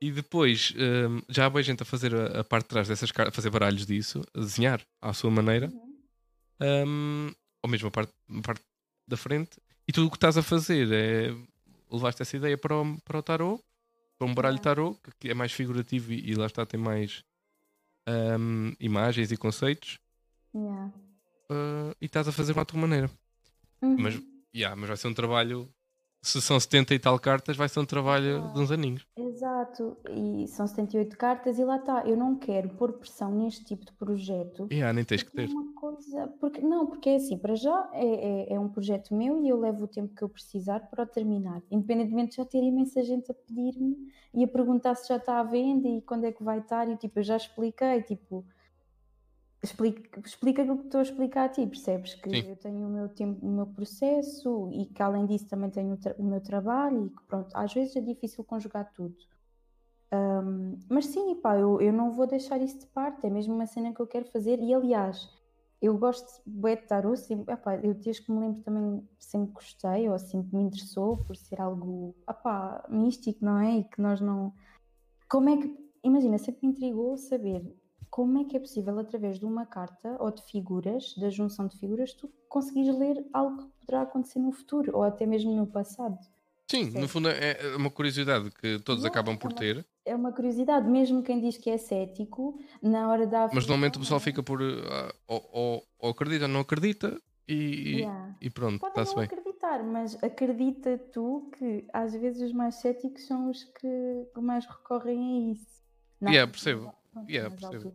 e, depois um, já há boa gente a fazer a, a, parte de trás dessas cartas, fazer baralhos disso, a desenhar à sua maneira. Uhum. Um, ou mesmo a parte, a parte da frente. E tudo o que estás a fazer é levaste essa ideia para o, para o tarot, para um baralho tarot, que é mais figurativo e, e lá está, tem mais um, imagens e conceitos. Yeah. Uh, e estás a fazer de outra maneira. Uhum. Mas, yeah, mas vai ser um trabalho. Se são 70 e tal cartas, vai ser um trabalho ah, de uns aninhos. Exato, e são 78 cartas, e lá está. Eu não quero pôr pressão neste tipo de projeto. Yeah, nem tens que ter. É uma coisa, porque, não, porque é assim, para já é, é, é, um projeto meu e eu levo o tempo que eu precisar para o terminar. Independentemente de já ter imensa gente a pedir-me e a perguntar se já está à venda e quando é que vai estar, e tipo, eu já expliquei, tipo explica, explica aquilo que estou a explicar a ti, percebes? Que Sim. eu tenho o meu tempo, o meu processo e que além disso também tenho o, o meu trabalho e que pronto, às vezes é difícil conjugar tudo. Um, mas sim, pá, eu, eu não vou deixar isso de parte, é mesmo uma cena que eu quero fazer e aliás, eu gosto de tarot, sempre, epá, eu desde que me lembro também sempre gostei ou sempre me interessou por ser algo epá, místico, não é? E que nós não. Como é que. Imagina, sempre me intrigou saber como é que é possível, através de uma carta ou de figuras, da junção de figuras, tu conseguires ler algo que poderá acontecer no futuro ou até mesmo no passado? Sim, certo? no fundo é, é uma curiosidade que todos Não, acabam por é uma, ter. É uma curiosidade, mesmo quem diz que é cético, na hora da. Mas normalmente o pessoal fica por. Uh, ou, ou, ou, acredita ou não acredita e, yeah. e pronto, está-se bem. acreditar, mas acredita tu que às vezes os mais céticos são os que mais recorrem a isso. Não, yeah, percebo yeah, percebo.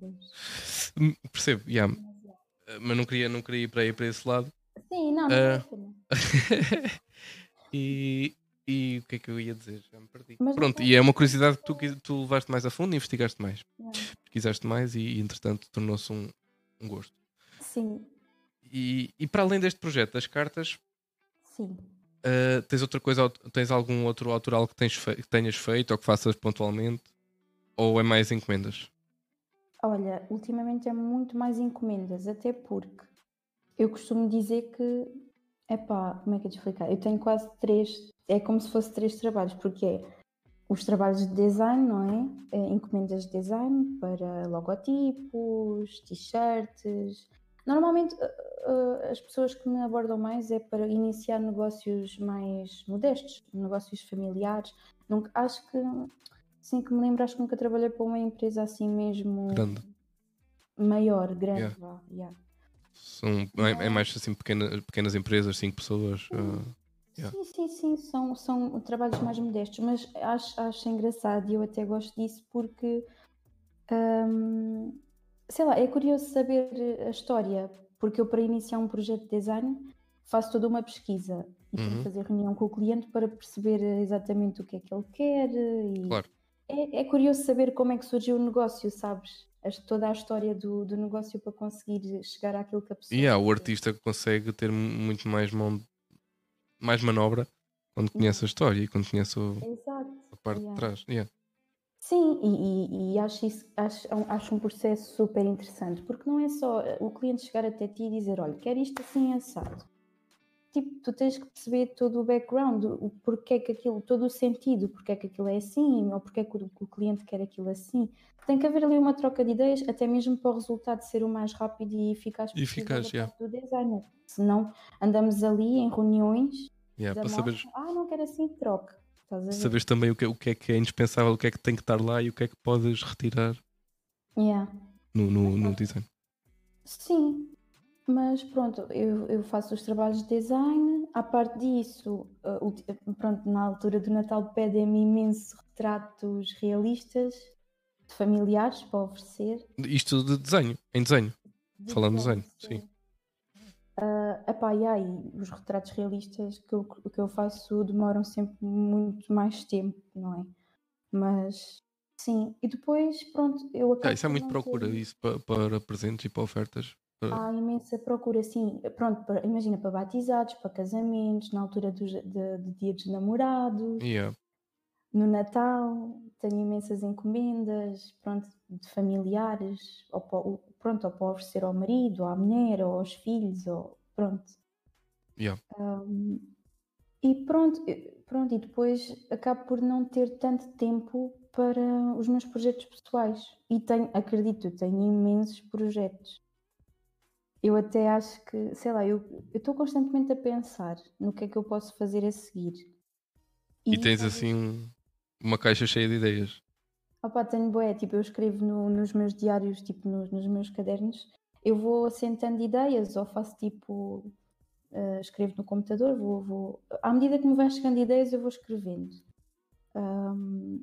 Hum, percebo, yeah. Uh, mas não queria, não queria ir para, ir para esse lado. Sim, não, não uh, e, e o que é que eu ia dizer? Já me perdi. Mas Pronto, e é uma curiosidade que tu, tu levaste mais a fundo e investigaste mais. Yeah. Pesquisaste mais e, e entretanto tornou-se um, um gosto. Sim. E, e para além deste projeto das cartas, Sim. Uh, tens outra coisa, tens algum outro autoral que, tens que tenhas feito ou que faças pontualmente? Ou é mais encomendas? Olha, ultimamente é muito mais encomendas, até porque eu costumo dizer que, epá, como é que eu te explicar? Eu tenho quase três, é como se fosse três trabalhos, porque é os trabalhos de design, não é? é encomendas de design para logotipos, t-shirts. Normalmente uh, as pessoas que me abordam mais é para iniciar negócios mais modestos, negócios familiares. Nunca, acho que Sim, que me lembro, acho que nunca trabalhei para uma empresa assim mesmo grande. maior, grande. Yeah. Vá, yeah. São, é, é, mais assim pequena, pequenas empresas, cinco pessoas. Sim. Uh, yeah. sim, sim, sim, são, são trabalhos mais modestos, mas acho, acho engraçado e eu até gosto disso porque um, sei lá, é curioso saber a história, porque eu para iniciar um projeto de design faço toda uma pesquisa e uhum. fazer reunião com o cliente para perceber exatamente o que é que ele quer e claro é, é, curioso saber como é que surgiu o negócio, sabes? Toda a história do, do negócio para conseguir chegar àquilo que a pessoa. E yeah, o artista consegue ter muito mais mão, mais manobra quando conhece a história e quando conhece o, a parte yeah. de trás. Yeah. Sim, e, e, e, acho, isso, acho, acho um processo super interessante, porque não é só o cliente chegar até ti e dizer: olha, quero isto assim assado tipo, tu tens que perceber todo o background, o porquê que aquilo, todo o sentido, porque é que aquilo é assim, ou porque é que o, o, cliente quer aquilo assim. Tem que haver ali uma troca de ideias, até mesmo para o resultado ser o mais rápido e eficaz possível eficaz, yeah. do designer. Senão andamos ali em reuniões yeah, para saber... ah, não quero assim, troca. Sabes também o que, o que é que é indispensável, o que é que tem que estar lá e o que é que podes retirar yeah. no, no, no design. Sim, Mas pronto, eu, eu faço os trabalhos de design. À parte disso, uh, ulti- pronto, na altura do Natal pedem-me imenso retratos realistas de familiares para oferecer. Isto de desenho, em desenho. De Falando de desenho, sim. Ah, epá, e aí, os retratos realistas que eu, que eu faço demoram sempre muito mais tempo, não é? Mas sim, e depois, pronto, eu Ah, acabo isso é muito procura, ter- isso para, para presentes e para ofertas. Para- Há imensa procura, sim. Pronto, para- imagina para batizados, para casamentos, na altura dos, de, de dia dos namorados, Yeah. no Natal, tenho imensas encomendas, pronto, de familiares, ou para, pronto, ou para oferecer ao marido, ou à mulher, ou aos filhos, ou pronto. Yeah. Um, e pronto, pronto, e depois acabo por não ter tanto tempo para os meus projetos pessoais. E tenho, acredito, tenho imensos projetos. Eu até acho que, sei lá, eu estou constantemente a pensar no que é que eu posso fazer a seguir. E tens talvez- assim um- uma caixa cheia de ideias. Opá, tenho boé, tipo, eu escrevo no- nos meus diários, tipo, nos, nos meus cadernos, eu vou assentando ideias ou faço tipo, eh, escrevo no computador, vou, vou... À medida que me vão chegando ideias, eu vou escrevendo. Ahm,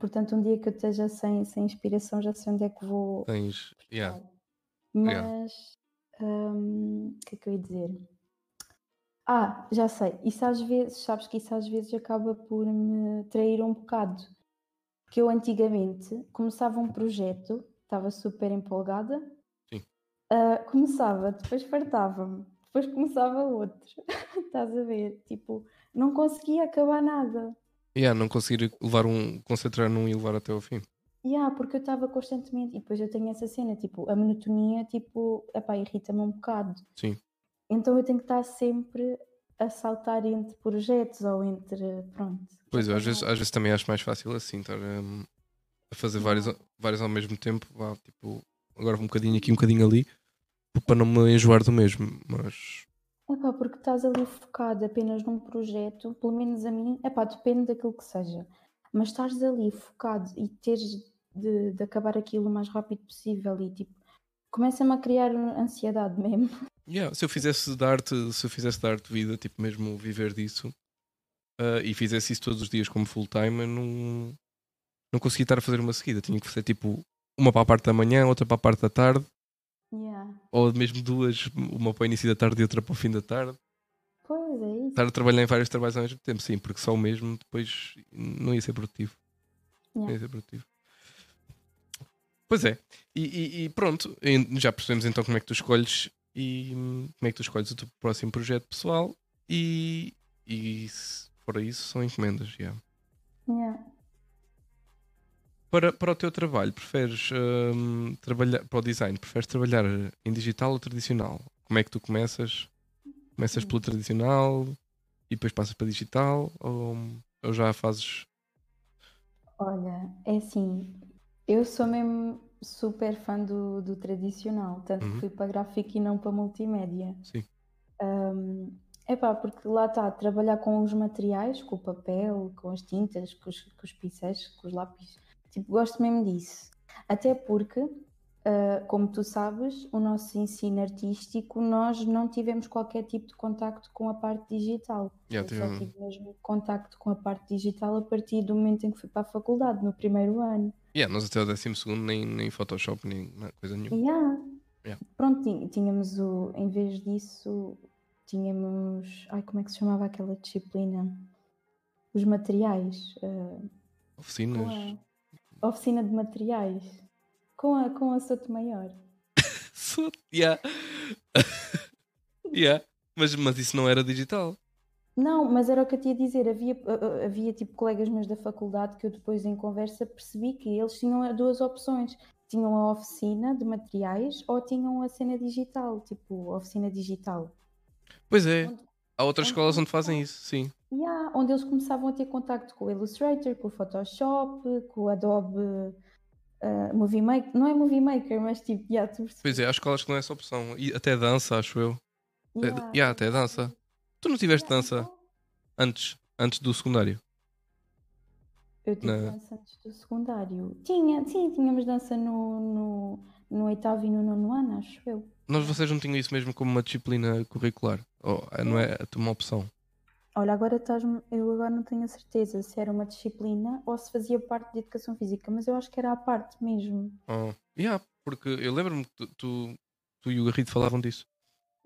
portanto, um dia que eu esteja sem, sem inspiração, já sei onde é que vou Tens. Yeah. Mas, ahm, o que é que eu ia dizer? Ah, já sei. Isso às vezes, sabes que isso às vezes acaba por me trair um bocado. Porque eu antigamente começava um projeto, estava super empolgada, Sim. ah, começava, depois fartava-me, depois começava outro. Estás a ver? Tipo, não conseguia acabar nada. Yeah, não conseguir levar um, concentrar num e levar até ao fim. Yeah, porque eu estava constantemente, e depois eu tenho essa cena, tipo, a monotonia, tipo, epá, irrita-me um bocado. Sim. Então eu tenho que estar sempre a saltar entre projetos ou entre, pronto. Pois eu, às vezes, às vezes também acho mais fácil assim, estar hum, a fazer vários, vários ao mesmo tempo. Vá, tipo, agora um bocadinho aqui, um bocadinho ali, para não me enjoar do mesmo. Mas Epá, porque estás ali focado apenas num projeto, pelo menos a mim, epá, depende daquilo que seja, mas estás ali focado e teres de, de acabar aquilo o mais rápido possível e tipo, começa-me a criar ansiedade mesmo. Yeah, se eu fizesse de arte, se eu fizesse de arte vida, tipo mesmo viver disso, ah, e fizesse isso todos os dias como full time, eu não, não conseguia estar a fazer uma seguida. Tinha que fazer tipo uma para a parte da manhã, outra para a parte da tarde, Yeah. ou mesmo duas, uma para o início da tarde e outra para o fim da tarde. Pois é isso. Estar a trabalhar em vários trabalhos ao mesmo tempo, sim, porque só o mesmo depois não ia ser produtivo. Não Yeah. ia ser produtivo. Pois é, e, e- e pronto, já percebemos então como é que tu escolhes e como é que tu escolhes o teu próximo projeto pessoal e, e se fora isso são encomendas. já. Yeah. Para, para o teu trabalho, preferes hum, trabalhar para o design, preferes trabalhar em digital ou tradicional? Como é que tu começas? Começas pelo tradicional e depois passas para digital ou, ou já fazes Olha, é assim, eu sou mesmo super fã do, do tradicional, tanto Uhum. que fui para gráfico e não para multimédia. Sim. Um, epá, porque lá está, trabalhar com os materiais, com o papel, com as tintas, com os, com os pincéis, com os lápis, tipo, gosto mesmo disso. Até porque, ah, como tu sabes, o nosso ensino artístico, nós não tivemos qualquer tipo de contacto com a parte digital. Já Eu só tive- mesmo contacto com a parte digital a partir do momento em que fui para a faculdade, no primeiro ano. Yeah, nós até o 12 nem, nem Photoshop, nem coisa nenhuma. Yeah. Yeah. Pronto, tínhamos o, em vez disso, tínhamos, ai, como é que se chamava aquela disciplina? Os materiais, com Oficinas. a oficina de materiais, com a, com a Soto Maior. So- yeah. yeah. Mas, mas isso não era digital. Não, mas era o que eu tinha a dizer. Havia, ah, ah, havia tipo colegas meus da faculdade que eu depois em conversa percebi que eles tinham duas opções. Tinham a oficina de materiais ou tinham a cena digital, tipo oficina digital. Pois é. Onde- Há outras onde escolas onde fazem isso, sim. Yeah, onde eles começavam a ter contacto com o Illustrator, com o Photoshop, com o Adobe ah, Movie Maker. Não é Movie Maker, mas tipo, yeah, tu percebes? Pois é, há escolas que não é essa opção. E até dança, acho eu. Até- Yeah, yeah, até dança. Tu não tiveste Yeah, dança então, antes, antes do secundário? Eu tive dança antes do secundário. Tinha, sim, tínhamos dança no, no, no oitavo e no nono ano, acho eu. Nós vocês não tinham isso mesmo como uma disciplina curricular? Ou eh, não é uma opção? Olha, agora estás eu agora não tenho a certeza se era uma disciplina ou se fazia parte de educação física, mas eu acho que era a parte mesmo. Oh, yeah, porque eu lembro-me que tu, tu, tu, e o Garrido falavam disso.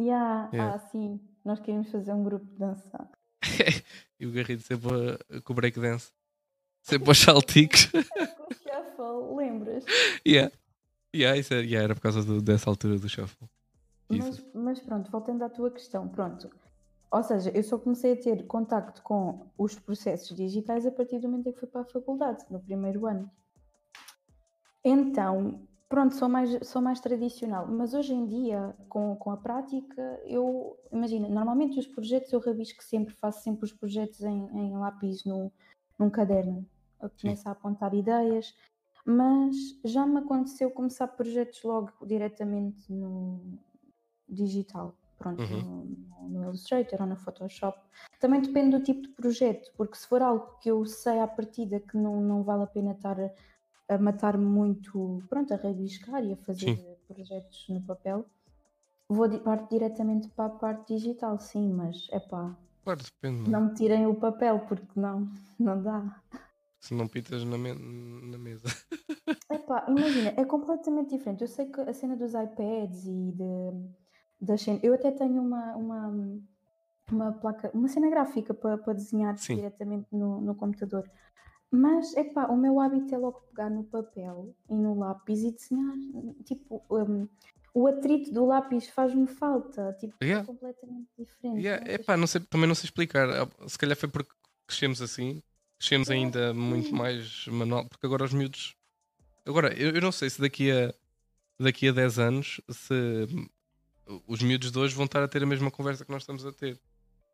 Yeah, yeah. Ah, sim, nós queríamos fazer um grupo de dança. e o Garrido sempre a, com o breakdance, sempre aos salticos. com o shuffle, lembras? Yeah. Yeah, isso era, yeah, era por causa do, dessa altura do shuffle. Mas, mas, pronto, voltando à tua questão, pronto. Ou seja, eu só comecei a ter contacto com os processos digitais a partir do momento em que fui para a faculdade, no primeiro ano. Então, pronto, sou mais, sou mais tradicional, mas hoje em dia, com, com a prática, eu, imagina, normalmente os projetos eu rabisco sempre, faço sempre os projetos em, em lápis no, num caderno. Eu começo Sim. a apontar ideias, mas já me aconteceu começar projetos logo diretamente no digital pronto, uhum. no, no, Illustrator ou no Photoshop. Também depende do tipo de projeto, porque se for algo que eu sei à partida que não, não vale a pena estar a, a matar muito, pronto, a rabiscar e a fazer sim. projetos no papel, vou de, parte diretamente para a parte digital, sim, mas é pá. Claro, depende. Não me tirem o papel, porque não, não dá. Se não pitas na, me na mesa. Epá, imagina, é completamente diferente. Eu sei que a cena dos iPads e de das cenas. Eu até tenho uma, uma, uma placa, uma cena gráfica para, para desenhar Sim. diretamente no, no computador. Mas, é pá, o meu hábito é logo pegar no papel e no lápis e desenhar. Tipo, um, o atrito do lápis faz-me falta. Tipo, é yeah. é completamente diferente. Yeah. É pá, não sei, também não sei explicar. Ah, se calhar foi porque crescemos assim. Crescemos ainda muito mais manual. Porque agora os miúdos. Agora, eu, eu não sei se daqui a, daqui a 10 anos se os miúdos de hoje vão estar a ter a mesma conversa que nós estamos a ter.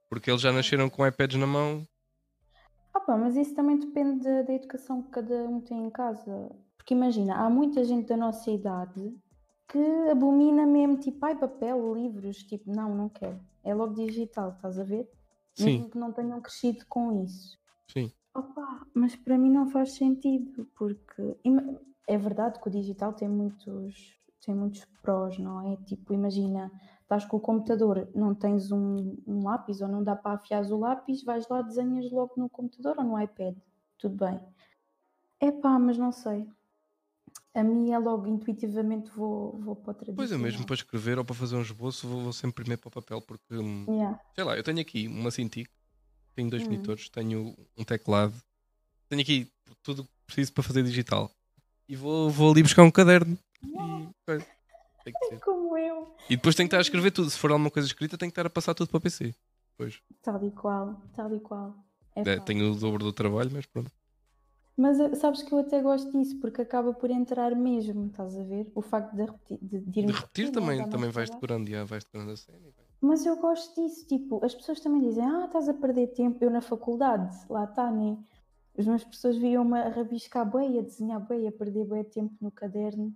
Porque eles já nasceram com iPads na mão. Opa, mas isso também depende da, da educação que cada um tem em casa. Porque imagina, há muita gente da nossa idade que abomina mesmo, tipo, ai, papel, livros, tipo, não, não quero. É logo digital, estás a ver? Sim. Mesmo que não tenham crescido com isso. Sim. Opa, mas para mim não faz sentido, porque é verdade que o digital tem muitos tem muitos prós, não é? Tipo, imagina, estás com o computador, não tens um, um lápis ou não dá para afiar o lápis, vais lá, desenhas logo no computador ou no iPad, tudo bem. É pá, mas não sei. A mim é logo intuitivamente vou, vou para outra Pois é, mesmo para escrever ou para fazer um esboço, vou, vou sempre primeiro para o papel, porque hum, yeah. sei lá, eu tenho aqui uma Cintiq, tenho dois hum. monitores, tenho um teclado, tenho aqui tudo que preciso para fazer digital. E vou, vou ali buscar um caderno e, é como eu. E depois tem que estar a escrever tudo. Se for alguma coisa escrita, tem que estar a passar tudo para o PC. Pois. Tal e qual, tal e qual. É, é tenho o dobro do trabalho, mas pronto. Mas eh, sabes que eu até gosto disso, porque acaba por entrar mesmo, estás a ver? O facto de repetir, de, de, de repetir também, também vais decorando, já vais decorando a cena. Mas eu gosto disso, tipo, as pessoas também dizem, ah, estás a perder tempo, eu na faculdade, lá está, né? As minhas pessoas viam-me a rabiscar bem, a desenhar bem, a perder bem tempo no caderno.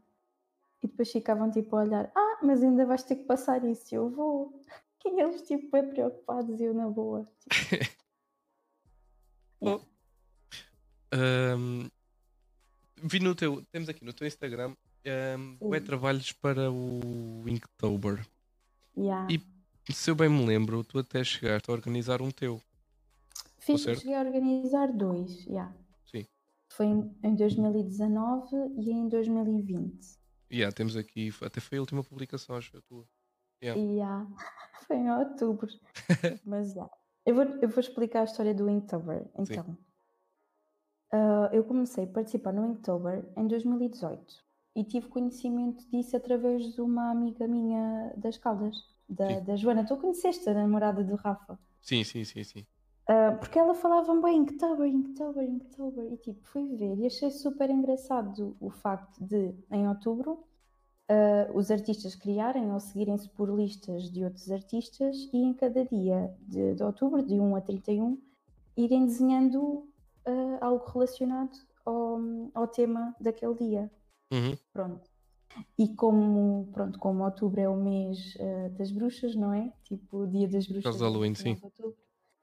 E depois ficavam tipo a olhar, ah, mas ainda vais ter que passar isso, eu vou. E eles tipo bem preocupados e eu na boa. Tipo. Bom, um, vi no teu, temos aqui no teu Instagram um, é trabalhos para o Inktober. Yeah. E se eu bem me lembro, tu até chegaste a organizar um teu. Fiz, cheguei a organizar dois, yeah. Sim. Foi em, em 2019 e em 2020. Yeah, temos aqui, até foi a última publicação, acho a tua. Yeah. Yeah. foi em outubro. Mas yeah. eu, vou, eu vou explicar a história do Inktober. Então, uh, eu comecei a participar no Inktober em 2018 e tive conhecimento disso através de uma amiga minha das Caldas, da, da Joana. Tu conheceste a namorada do Rafa? Sim, sim, sim, sim. Uh, porque ela falava bem Inktober, Inktober, Inktober, e tipo, fui ver e achei super engraçado o facto de, em outubro, uh, os artistas criarem ou seguirem-se por listas de outros artistas e em cada dia de, de outubro, de 1 a 31, irem desenhando uh, algo relacionado ao, ao tema daquele dia. Uhum. Pronto. E como, pronto, como outubro é o mês das bruxas, não é? Tipo, o dia das bruxas. Por Halloween, sim. Outubro.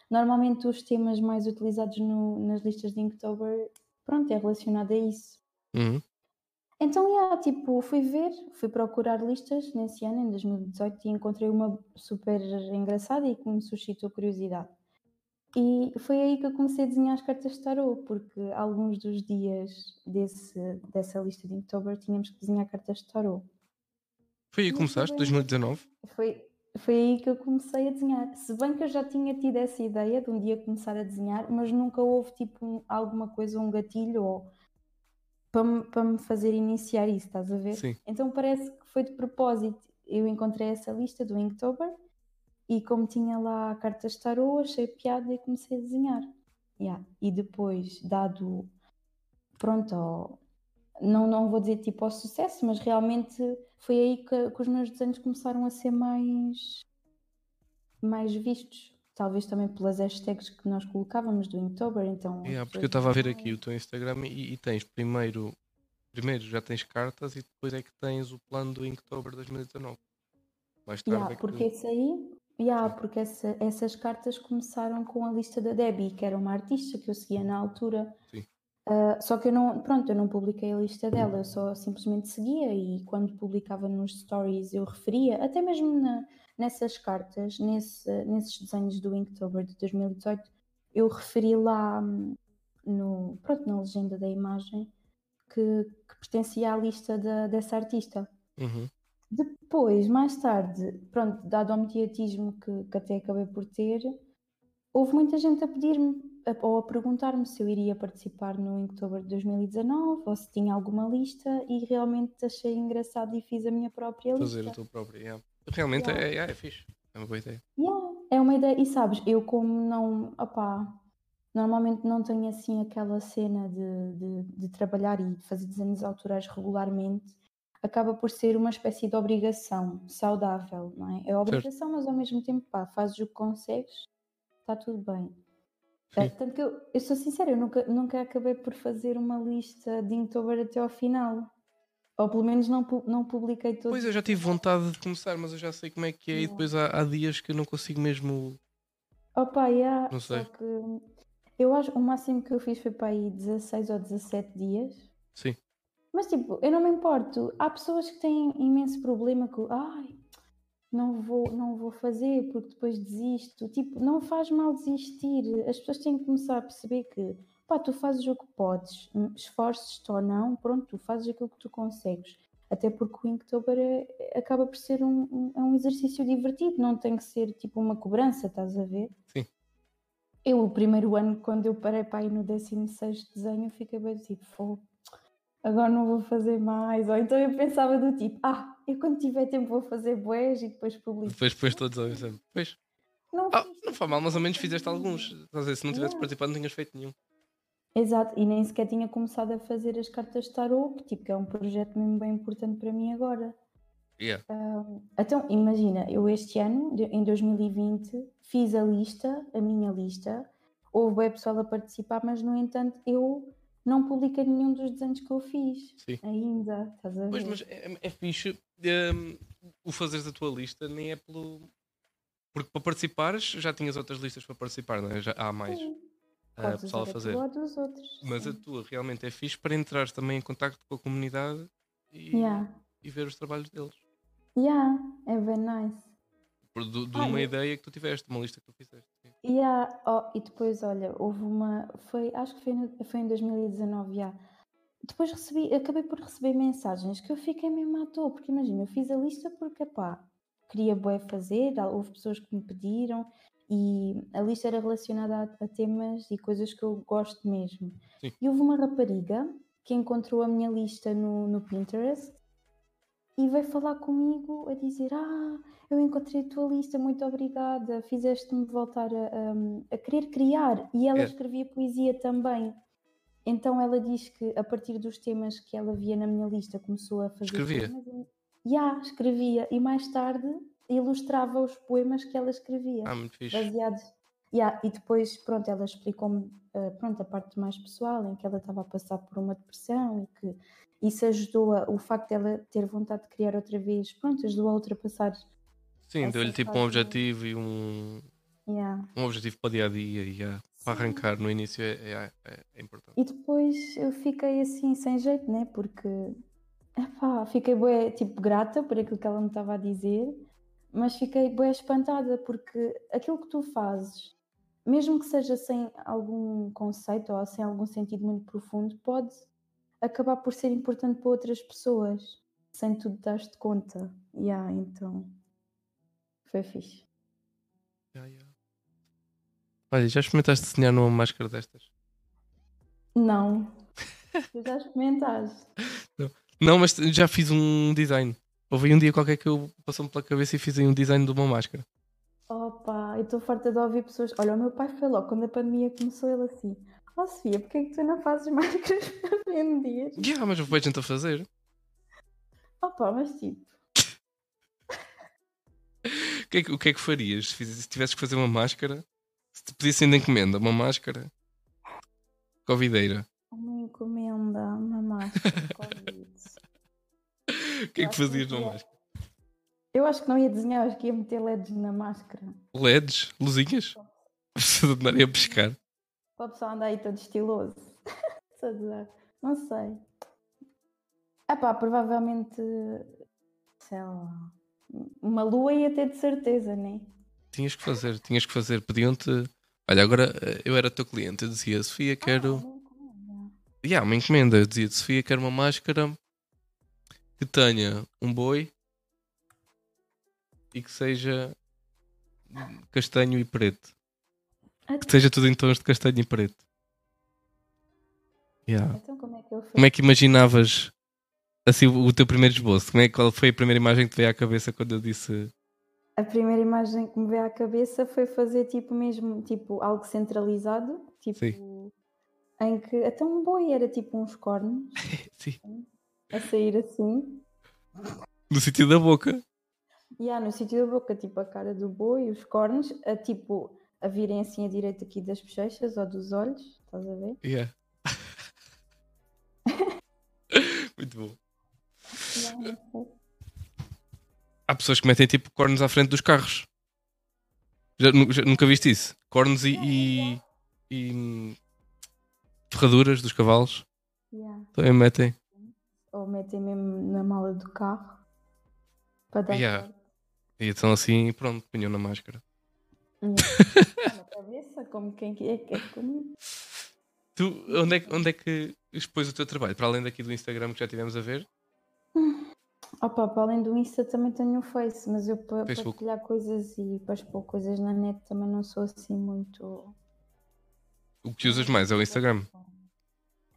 Normalmente os temas mais utilizados no, nas listas de Inktober, pronto, é relacionado a isso. Uhum. Então, yeah, tipo, fui ver, fui procurar listas nesse ano, em 2018, e encontrei uma super engraçada e que me suscitou curiosidade. E foi aí que eu comecei a desenhar as cartas de tarot, porque alguns dos dias desse, dessa lista de Inktober tínhamos que desenhar cartas de tarot. Foi aí que começaste, 2019? Foi, foi aí que eu comecei a desenhar. Se bem que eu já tinha tido essa ideia de um dia começar a desenhar, mas nunca houve tipo um, alguma coisa, um gatilho ou para me, para me fazer iniciar isso, estás a ver? Sim. Então parece que foi de propósito. Eu encontrei essa lista do Inktober e como tinha lá cartas de tarô, achei piada e comecei a desenhar. Yeah. E depois, dado pronto, ao, não, não vou dizer tipo ao sucesso, mas realmente foi aí que, que os meus desenhos começaram a ser mais, mais vistos. Talvez também pelas hashtags que nós colocávamos do Inktober, então... Yeah, porque eu estava a ver aqui o teu Instagram e, e, tens primeiro, primeiro já tens cartas e depois é que tens o plano do Inktober 2019. Mais tarde yeah, é que porque esse aí, yeah, porque essa, essas cartas começaram com a lista da Debbie, que era uma artista que eu seguia na altura. Sim. Uh, só que eu não, pronto, eu não publiquei a lista dela, eu só simplesmente seguia e quando publicava nos stories eu referia, até mesmo na, nessas cartas, nesse, nesses desenhos do Inktober de 2018, eu referi lá hum, no, pronto, na legenda da imagem que, que pertencia à lista da, dessa artista. Uhum. Depois, mais tarde, pronto, dado ao mediatismo que, que até acabei por ter, houve muita gente a pedir-me ou a perguntar-me se eu iria participar no Inktober de 2019 ou se tinha alguma lista e realmente achei engraçado e fiz a minha própria Fazer lista. a tua própria, yeah. Realmente Yeah. é, é, é fixe. É uma boa ideia. Yeah, é uma ideia, e sabes, eu como não, opá, normalmente não tenho assim aquela cena de, de, de trabalhar e de fazer desenhos autorais regularmente, acaba por ser uma espécie de obrigação saudável, não é? É obrigação, mas ao mesmo tempo, pá, fazes o que consegues, está tudo bem. É, tanto que eu, eu sou sincera, eu nunca, nunca acabei por fazer uma lista de Inktober até ao final. Ou pelo menos não, não publiquei todos. Pois eu já tive vontade de começar, mas eu já sei como é que é e depois há, há dias que eu não consigo mesmo. Opa, yeah, Não sei. que eu acho o máximo que eu fiz foi para aí 16 ou 17 dias. Sim. Mas tipo, eu não me importo. Há pessoas que têm imenso problema com ai, não vou, não vou fazer porque depois desisto. Tipo, não faz mal desistir. As pessoas têm que começar a perceber que pá, tu fazes o que podes, hum, esforces-te ou não, pronto, tu fazes aquilo que tu consegues. Até porque o Inktober é- acaba por ser um, um, é um exercício divertido, não tem que ser tipo uma cobrança, estás a ver? Sim. Eu, o primeiro ano, quando eu parei para ir no 16 desenho, fiquei bem tipo, fogo, agora não vou fazer mais. Ou então eu pensava do tipo, ah, eu quando tiver tempo vou fazer boés e depois publico. Depois, depois todos ao tempo. Pois. Não Ah, não foi mal, mas ao menos fizeste alguns. Dizer, se não tivesse Yeah. participado, não tinhas feito nenhum. Exato, e nem sequer tinha começado a fazer as cartas de tarot, que tipo, que é um projeto mesmo bem importante para mim agora. Yeah. Então, imagina, eu este ano, em 2020, fiz a lista, a minha lista, houve web pessoal a participar, mas no entanto eu não publiquei nenhum dos desenhos que eu fiz Sim. ainda, estás a ver? Pois, mas é, é fixe hum, o fazeres a tua lista, nem é pelo. Porque para participares já tinhas outras listas para participar, não é? Já há mais Sim, podes pessoal a fazer. ou dos outros. Mas sim. a tua realmente é fixe para entrar também em contacto com a comunidade e, Yeah. e ver os trabalhos deles. Yeah, é bem nice. Por- De, de Ah, uma eu- ideia que tu tiveste, uma lista que tu fizeste. Yeah, oh, e depois, olha, houve uma. Foi, acho que foi, no- foi em 2019, yeah. Depois recebi, acabei por receber mensagens que eu fiquei mesmo à toa, porque imagina, eu fiz a lista porque, pá, queria bué fazer, houve pessoas que me pediram e a lista era relacionada a, a temas e coisas que eu gosto mesmo. Sim. E houve uma rapariga que encontrou a minha lista no, no Pinterest e veio falar comigo a dizer: Ah, eu encontrei a tua lista, muito obrigada, fizeste-me voltar a, a- a querer criar. E ela É. escrevia poesia também. Então ela diz que a partir dos temas que ela via na minha lista começou a fazer. Escrevia? e- Ya, escrevia. E mais tarde ilustrava os poemas que ela escrevia Ah, muito fixe. baseados. Yeah, e depois, pronto, ela explicou-me eh, pronto, a parte mais pessoal, em que ela estava a passar por uma depressão e que isso ajudou a, o facto dela ter vontade de criar outra vez, pronto, ajudou a ultrapassar. Sim, deu-lhe tipo um objetivo e um, Yeah. um objetivo para o dia a dia e ah, para arrancar no início é, é, é- é importante. E depois eu fiquei assim sem jeito, né? Porque epá, fiquei bué, tipo, grata por aquilo que ela me estava a dizer, mas fiquei bué espantada porque aquilo que tu fazes, mesmo que seja sem algum conceito ou sem algum sentido muito profundo, pode acabar por ser importante para outras pessoas, sem tu te dares de conta. Yeah, então, foi fixe. Yeah, yeah. Olha, já experimentaste desenhar numa máscara destas? Não. Tu já experimentaste? Não, mas já fiz um design. Houve um dia qualquer que eu passou-me pela cabeça e fiz aí um design de uma máscara. Opa, eu estou farta de ouvir pessoas. Olha, o meu pai foi logo quando a pandemia começou, ele assim: oh, Sofia, porquê é que tu não fazes máscaras para vender? Yeah, mas eu gente a fazer. Opa, mas tipo. O que, é que, o que é que farias se, se tivesses que fazer uma máscara? Se te pedissem de encomenda uma máscara covideira. Uma encomenda, uma máscara Covid. O que é que fazias numa máscara? Eu acho que não ia desenhar, acho que ia meter LEDs na máscara. LEDs? Luzinhas? Precisa de andar a pescar. Para o pessoal andar aí todo estiloso. não sei. Ah pá, provavelmente, sei lá, uma lua ia ter de certeza, né? Tinhas que fazer, tinhas que fazer. Pediam-te. Olha, agora eh, eu era teu cliente, eu dizia, Sofia, quero. Ah, yeah, uma encomenda. Eu dizia, Sofia, quero uma máscara que tenha um boi e que seja castanho e preto. Ah, que seja tudo em tons de castanho e preto. Yeah. Então, como, é que como é que imaginavas assim o teu primeiro esboço? Como é, qual foi a primeira imagem que te veio à cabeça quando eu disse a primeira imagem que me veio à cabeça foi fazer tipo mesmo tipo algo centralizado, tipo Sim. em que até um boi era tipo uns cornos Sim. a sair assim. No sítio da boca. Yeah, no sítio da boca, tipo a cara do boi, os cornos, a tipo a virem assim à direita aqui das bochechas ou dos olhos, estás a ver? Yeah. Muito bom. Há pessoas que metem tipo cornos à frente dos carros. Já, já nunca viste isso? Cornos e, e, e ferraduras dos cavalos. Yeah. Também metem. Ou metem mesmo na mala do carro para dar yeah. E então assim, pronto, punham na máscara. na cabeça, como quem é que é como... Tu, onde é, onde é que expôs o teu trabalho? Para além daqui do Instagram que já tivemos a ver? Opa, para além do Insta também tenho o Face, mas eu para partilhar coisas e para expor coisas na net também não sou assim muito. O que usas mais é o Instagram?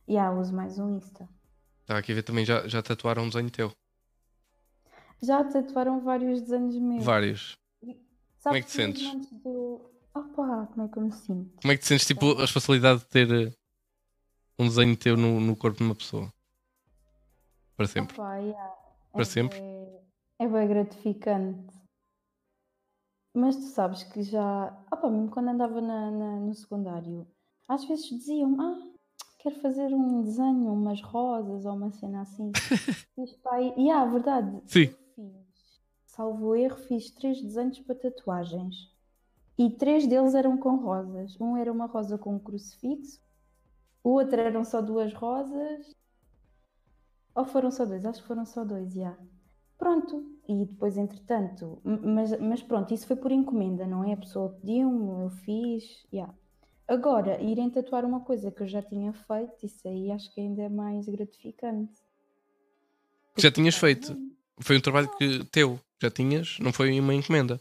Já, yeah, uso mais o Insta. Estava aqui a ver também, já, já tatuaram um desenho teu? Já tatuaram vários desenhos meus. Vários. Como é que te sentes? Do... Opa, como é que eu me sinto? Como é que te sentes, tipo, a facilidade de ter eh, um desenho teu no, no corpo de uma pessoa? Para sempre. Opa, yeah. Para é sempre? Bem, é bem gratificante. Mas tu sabes que já. Opa, mesmo quando andava na, na, no secundário, às vezes diziam: Ah, quero fazer um desenho, umas rosas ou uma cena assim. Fiz pai. E ah, verdade. Sim. Salvo erro, fiz três desenhos para tatuagens. E três deles eram com rosas. Um era uma rosa com um crucifixo, o outro eram só duas rosas ou foram só dois? Acho que foram só dois, já. Pronto. E depois, entretanto, mas, mas pronto, isso foi por encomenda, não é? A pessoa pediu-me, eu fiz, já. Agora, irem tatuar uma coisa que eu já tinha feito, isso aí acho que ainda é mais gratificante. Que já tinhas feito? Foi um trabalho que teu, já tinhas, não foi uma encomenda?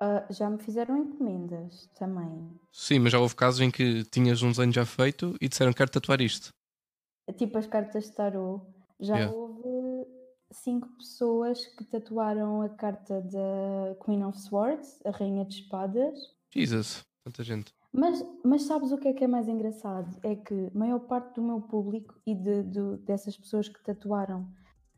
Uh, já me fizeram encomendas também. Sim, mas já houve casos em que tinhas um desenho já feito e disseram que quero tatuar isto tipo as cartas de tarot, já yeah. houve cinco pessoas que tatuaram a carta da Queen of Swords, a Rainha de Espadas. Jesus, tanta gente. Mas, mas sabes o que é que é mais engraçado? É que a maior parte do meu público e de, de dessas pessoas que tatuaram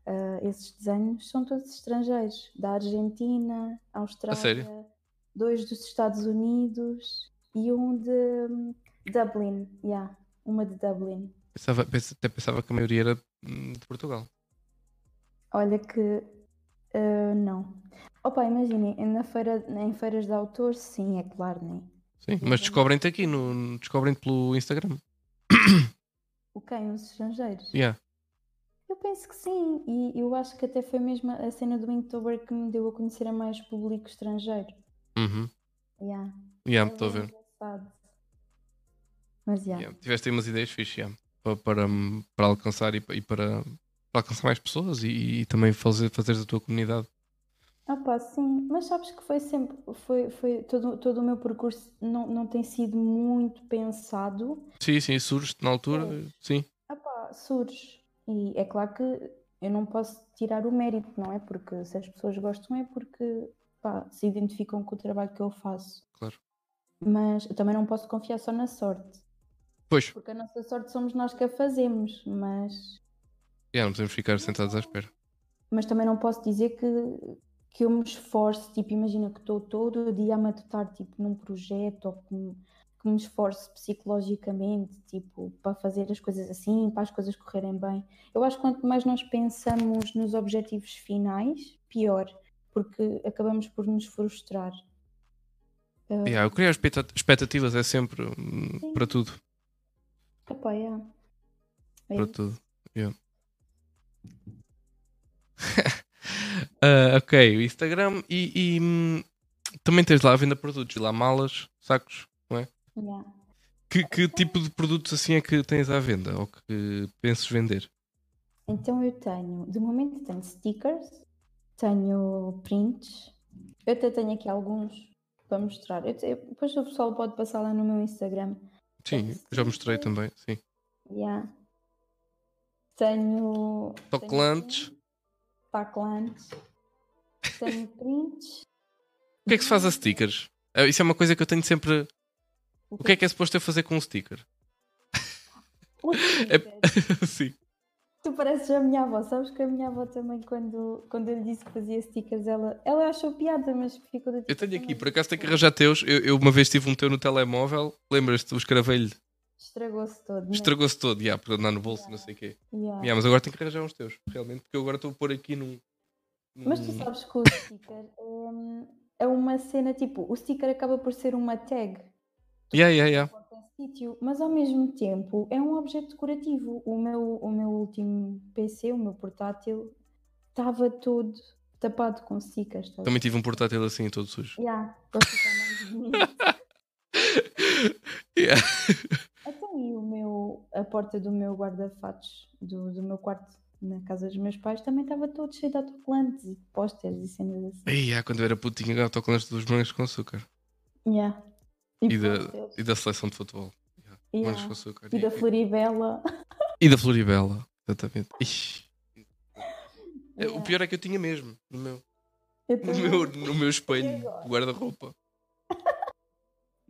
uh, esses desenhos são todos estrangeiros, da Argentina, Austrália, dois dos Estados Unidos e um de um, Dublin, yeah, uma de Dublin. Pensava, até pensava que a maioria era hum, de Portugal. Olha que uh, não. Opa, imaginem, na feira, em feiras de autores, sim, é claro, né? Sim, mas descobrem-te aqui, no, descobrem-te pelo Instagram. O quem? Os estrangeiros? Yeah. Eu penso que sim, e eu acho que até foi mesmo a cena do Inktober que me deu a conhecer a mais público estrangeiro. Uhum. Yeah. Yeah, É estou a ver. engraçado. Mas yeah. Yeah. Tiveste aí umas ideias fixe, yeah. para, para, para alcançar e, pa- para, para alcançar mais pessoas e, e também fazer, fazeres a tua comunidade. Ah pá, sim, mas sabes que foi sempre, foi, foi todo, todo o meu percurso não, não tem sido muito pensado. Sim, sim, surge na altura, sim. Ah pá, surge. E é claro que eu não posso tirar o mérito, não é? Porque se as pessoas gostam é porque pá, se identificam com o trabalho que eu faço. Claro. Mas eu também não posso confiar só na sorte. Pois, Porque a nossa sorte somos nós que a fazemos, mas, yeah, não podemos ficar sentados à espera. mas também não posso dizer que, que eu me esforço, tipo, imagina que estou todo o dia a matutar tipo, num projeto ou que que me esforço psicologicamente, tipo, para fazer as coisas assim, para as coisas correrem bem. Eu acho que quanto mais nós pensamos nos objetivos finais, pior, porque acabamos por nos frustrar. Ah, Yeah, eu criar expecta- expectativas é sempre hum, Sim. para tudo. opá, yeah. É Para isso. tudo. Yeah. Ah, ok, o Instagram e, e, hum, também tens lá a venda de produtos, lá malas, sacos, é? Yeah. Que, que tipo de produtos assim é que tens à venda ou que penses vender? Então eu tenho, de momento tenho stickers, tenho prints, eu até tenho aqui alguns para mostrar. Eu depois o pessoal pode passar lá no meu Instagram. Sim, já mostrei também, sim. Yeah. Tenho. Autocolantes. tenho Autocolantes. Tenho prints. O que é que se faz a stickers? Ah, Isso é uma coisa que eu tenho sempre. O que é que é suposto eu fazer com um sticker? Os É- stickers. sim. Tu pareces a minha avó, sabes que a minha avó também, quando, quando eu lhe disse que fazia stickers, ela, ela achou piada, mas ficou tipo. Eu tenho aqui, "Também por acaso tenho que arranjar teus. Eu, eu uma vez tive um teu no telemóvel, lembras-te? O escravelho Estragou-se todo. né? estragou-se todo, yeah, por andar no bolso e não sei o quê. Yeah. Yeah, mas agora tenho que arranjar uns teus, realmente, porque eu agora estou a por aqui num. num- Mas tu sabes que o sticker é, é uma cena tipo, o sticker acaba por ser uma tag. Yeah, yeah, yeah. sítio, mas ao mesmo tempo é um objeto decorativo. O meu, o meu último PC, o meu portátil, estava todo tapado com a Também tive um portátil assim, todo sujo. Yeah, para ficar mais bonito. Yeah. Então, e o meu, a porta do meu guarda-fatos, do, do meu quarto na casa dos meus pais, também estava todo cheio de autocolantes e posters e cenas assim. Ei, yeah, quando eu era puto tinha autocolantes dos morangos com açúcar. Yeah. E da, e da seleção de futebol. Yeah. Yeah. E da Floribela. E da Floribela, exatamente. Ixi. É, O Yeah. pior é que eu tinha mesmo, no meu, Eu no meu, no meu espelho de guarda-roupa.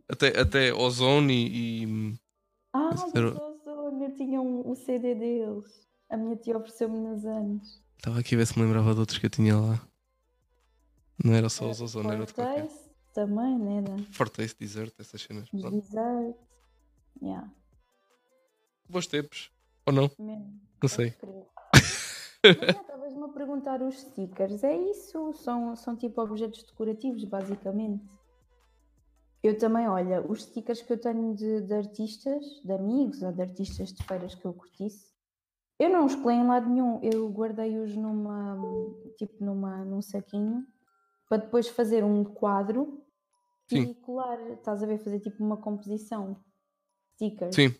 Até, até Ozone e, e- Ah, era- Ozone, eu tinha um, o CD deles. A minha tia ofereceu-me nos anos. Estava aqui a ver se me lembrava de outros que eu tinha lá. Não era só os Ozone, era outro qualquer. Também, né? Da, Fortace, Desert, essas cenas. dos Pronto. Desert. Yeah, Bons tempos. Ou não? mesmo. Não sei. é, Estavas-me a perguntar os stickers. É isso, são, são tipo objetos decorativos, basicamente. Eu também, olha, os stickers que eu tenho de, de artistas, de amigos ou de artistas de feiras que eu curtisse, eu não os colei em lado nenhum. Eu guardei-os numa, tipo, numa, num saquinho para depois fazer um quadro Sim. e colar. Estás a ver? Fazer tipo uma composição. Stickers. Sim,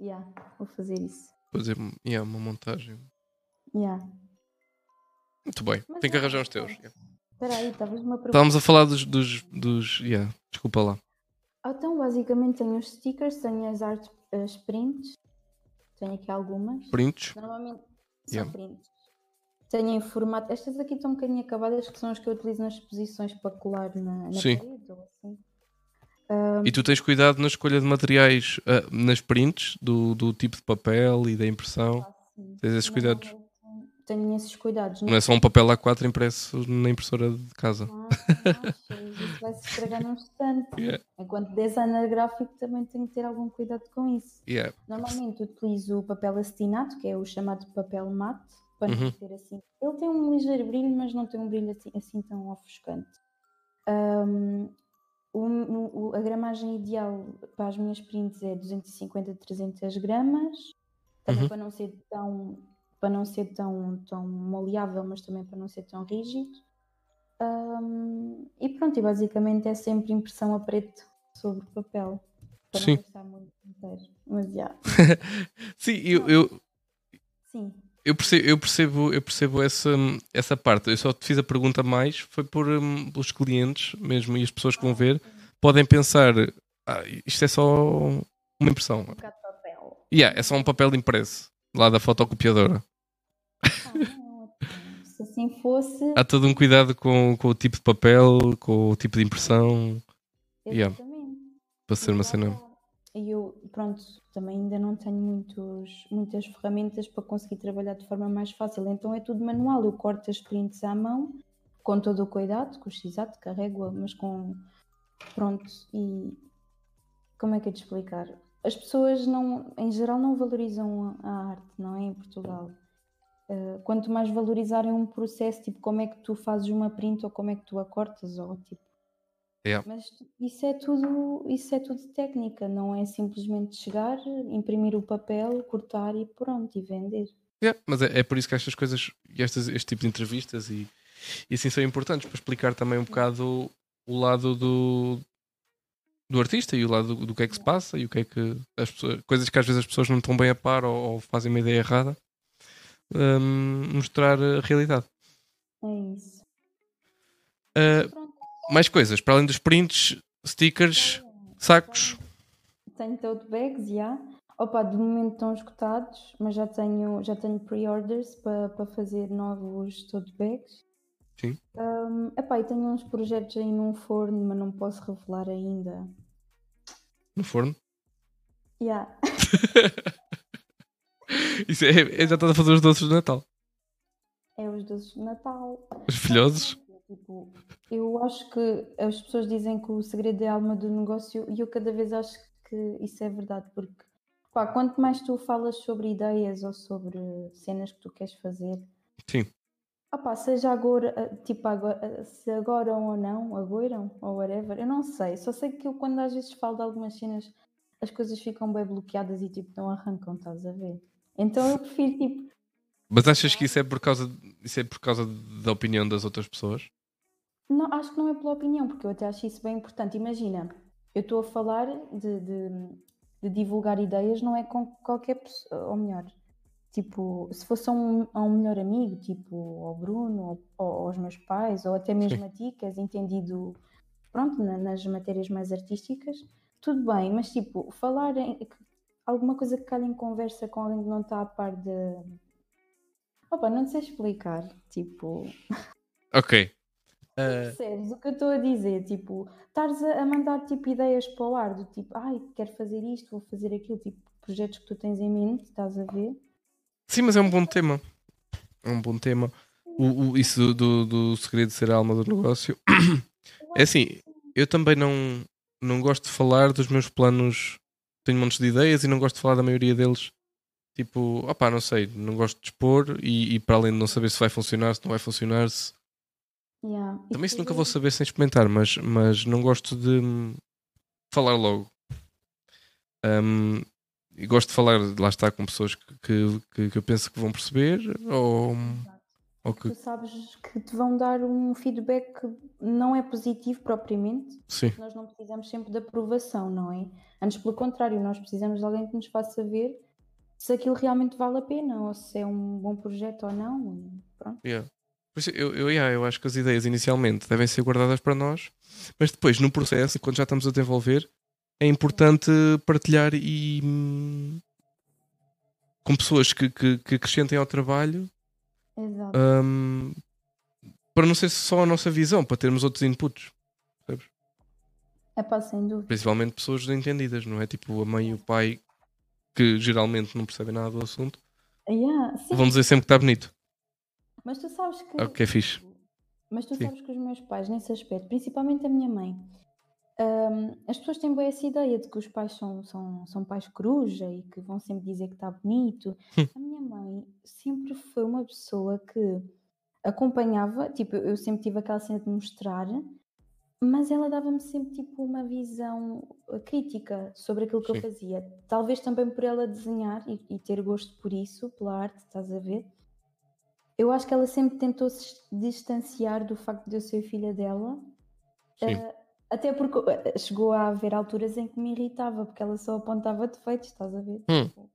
Yeah, vou fazer isso. fazer yeah, uma montagem. Yeah. Muito bem, Mas tenho que é, arranjar uns teus. Espera aí, estavas-me a perguntar. Estávamos a falar dos. dos, dos yeah, desculpa lá. Ah, Então, basicamente, tenho os stickers, tenho as art as prints, tenho aqui algumas. Prints. Normalmente são Yeah. prints. Tenho em formato. Estas aqui estão um bocadinho acabadas, que são as que eu utilizo nas exposições para colar na, na Sim. parede ou assim. Ah, E tu tens cuidado na escolha de materiais ah, nas prints, do, do tipo de papel e da impressão. assim. Tens esses cuidados. Normalmente Tenho esses cuidados. Não é só um papel A4 impresso na impressora de casa. Ah? Isso vai se estragar num instante. Yeah. Enquanto designer gráfico também tenho que ter algum cuidado com isso. Yeah. Normalmente utilizo o papel acetinato, que é o chamado papel mate, para Uhum. assim. Ele tem um ligeiro brilho, mas não tem um brilho assim, assim tão ofuscante. O- o- a gramagem ideal para as minhas prints é 250 a 300 gramas, também Uhum. para não ser tão, para não ser tão, tão maleável, mas também para não ser tão rígido. Um, e pronto, e basicamente é sempre impressão a preto sobre papel. Para Sim. não muito inteiro. Mas já. Sim, eu, eu. Eu percebo, eu percebo, eu percebo essa, essa parte. Eu só te fiz a pergunta mais, foi por os clientes mesmo e as pessoas que vão ver podem pensar, ah, isto é só uma impressão. Um papel. Yeah, é só um papel impresso lá da fotocopiadora. Ah, não, se assim fosse. Há todo um cuidado com, com o tipo de papel, com o tipo de impressão, yeah. Exatamente. para ser uma cena. E eu, pronto, também ainda não tenho muitos, muitas ferramentas para conseguir trabalhar de forma mais fácil. Então é tudo manual. Eu corto as prints à mão, com todo o cuidado, com o x-ato, carrego mas com. Pronto, e. Como é que é de explicar? As pessoas, não, em geral, não valorizam a arte, não é? Em Portugal. Uh, quanto mais valorizarem um processo, tipo como é que tu fazes uma print ou como é que tu a cortas, ou tipo. Yeah. Mas isso é tudo, isso é tudo técnica, não é simplesmente chegar, imprimir o papel, cortar e pronto, e vender. Yeah, mas é, é por isso que estas coisas estas, este tipo de entrevistas e, e assim são importantes para explicar também um bocado o lado do, do artista e o lado do, do que é que se passa e o que é que as pessoas, coisas que às vezes as pessoas não estão bem a par ou, ou fazem uma ideia errada hum, mostrar a realidade. É isso. Uh, mais coisas, para além dos prints, stickers, sacos. tenho tote bags, já. Opa, de momento estão esgotados, mas já tenho, já tenho pre-orders para para fazer novos tote bags. Sim. Um, epá, e tenho uns projetos aí num forno, mas não posso revelar ainda. no forno. Yeah. Isso é, é- já estás a fazer os doces de Natal. É os doces de Natal. Os filhosos. Tipo, eu acho que as pessoas dizem que o segredo é a alma do negócio e eu cada vez acho que isso é verdade, porque pá, quanto mais tu falas sobre ideias ou sobre cenas que tu queres fazer, Sim. opá, seja agora, eh, tipo, agora, eh, se agora ou não, agora ou whatever, eu não sei, só sei que eu quando às vezes falo de algumas cenas as coisas ficam bem bloqueadas e tipo não arrancam, estás a ver? Então eu prefiro tipo, Mas achas que isso é por causa, isso é por causa da opinião das outras pessoas? Não, acho que não é pela opinião, porque eu até acho isso bem importante. Imagina, eu estou a falar de, de- de divulgar ideias, não é com qualquer pessoa, ou melhor, tipo, se fosse a um, a um melhor amigo, tipo ao Bruno, ou, ou aos meus pais, ou até mesmo a ti, que és entendido, pronto, na- nas matérias mais artísticas, tudo bem, mas tipo, falar em alguma coisa que calhe em conversa com alguém que não está a par de. Opa, não sei explicar, tipo. Ok. Uh, Percebes o que eu estou a dizer? Tipo, estares a, mandar tipo, ideias para o ar, do tipo, ai, quero fazer isto, vou fazer aquilo, tipo, projetos que tu tens em mente, estás a ver? sim, mas é um bom tema. É um bom tema. O, o- isso do, do segredo de ser a alma do negócio. É assim, eu também não, não gosto de falar dos meus planos. Tenho montes de ideias e não gosto de falar da maioria deles. Tipo, opá, não sei, não gosto de expor e, e para além de não saber se vai funcionar, se não vai funcionar, se... Yeah. Também isso nunca vou saber sem experimentar, mas, mas não gosto de hum, falar logo. Hum, e gosto de falar, lá está, com pessoas que, que, que- eu penso que vão perceber ou, ou que. Tu sabes que te vão dar um feedback que não é positivo propriamente, Sim, nós não precisamos sempre de aprovação, não é? Antes, pelo contrário, nós precisamos de alguém que nos faça ver se aquilo realmente vale a pena ou se é um bom projeto ou não. Pronto. yeah. Eu, eu, yeah, eu acho que as ideias inicialmente devem ser guardadas para nós, mas depois, no processo, quando já estamos a desenvolver, é importante partilhar e hum, com pessoas que, que, que acrescentem ao trabalho Exato. hum, para não ser só a nossa visão, para termos outros inputs. É pá, sem dúvida. Principalmente pessoas entendidas, não é? Tipo a mãe e o pai que geralmente não percebem nada do assunto, Yeah, sim. vão dizer sempre que está bonito. Mas tu sabes que. Ok, fixe. Mas tu Sim. sabes que os meus pais, nesse aspecto, principalmente a minha mãe, hum, as pessoas têm bem essa ideia de que os pais são, são, são pais coruja e que vão sempre dizer que está bonito. Hum. A minha mãe sempre foi uma pessoa que acompanhava, tipo, eu sempre tive aquela cena de mostrar mas ela dava-me sempre tipo uma visão uh, crítica sobre aquilo que Sim. eu fazia. Talvez também por ela desenhar e, e ter gosto por isso, pela arte, estás a ver? Eu acho que ela sempre tentou se distanciar do facto de eu ser filha dela. Uh, até porque uh, chegou a haver alturas em que me irritava, porque ela só apontava defeitos, estás a ver? Hum. Tipo,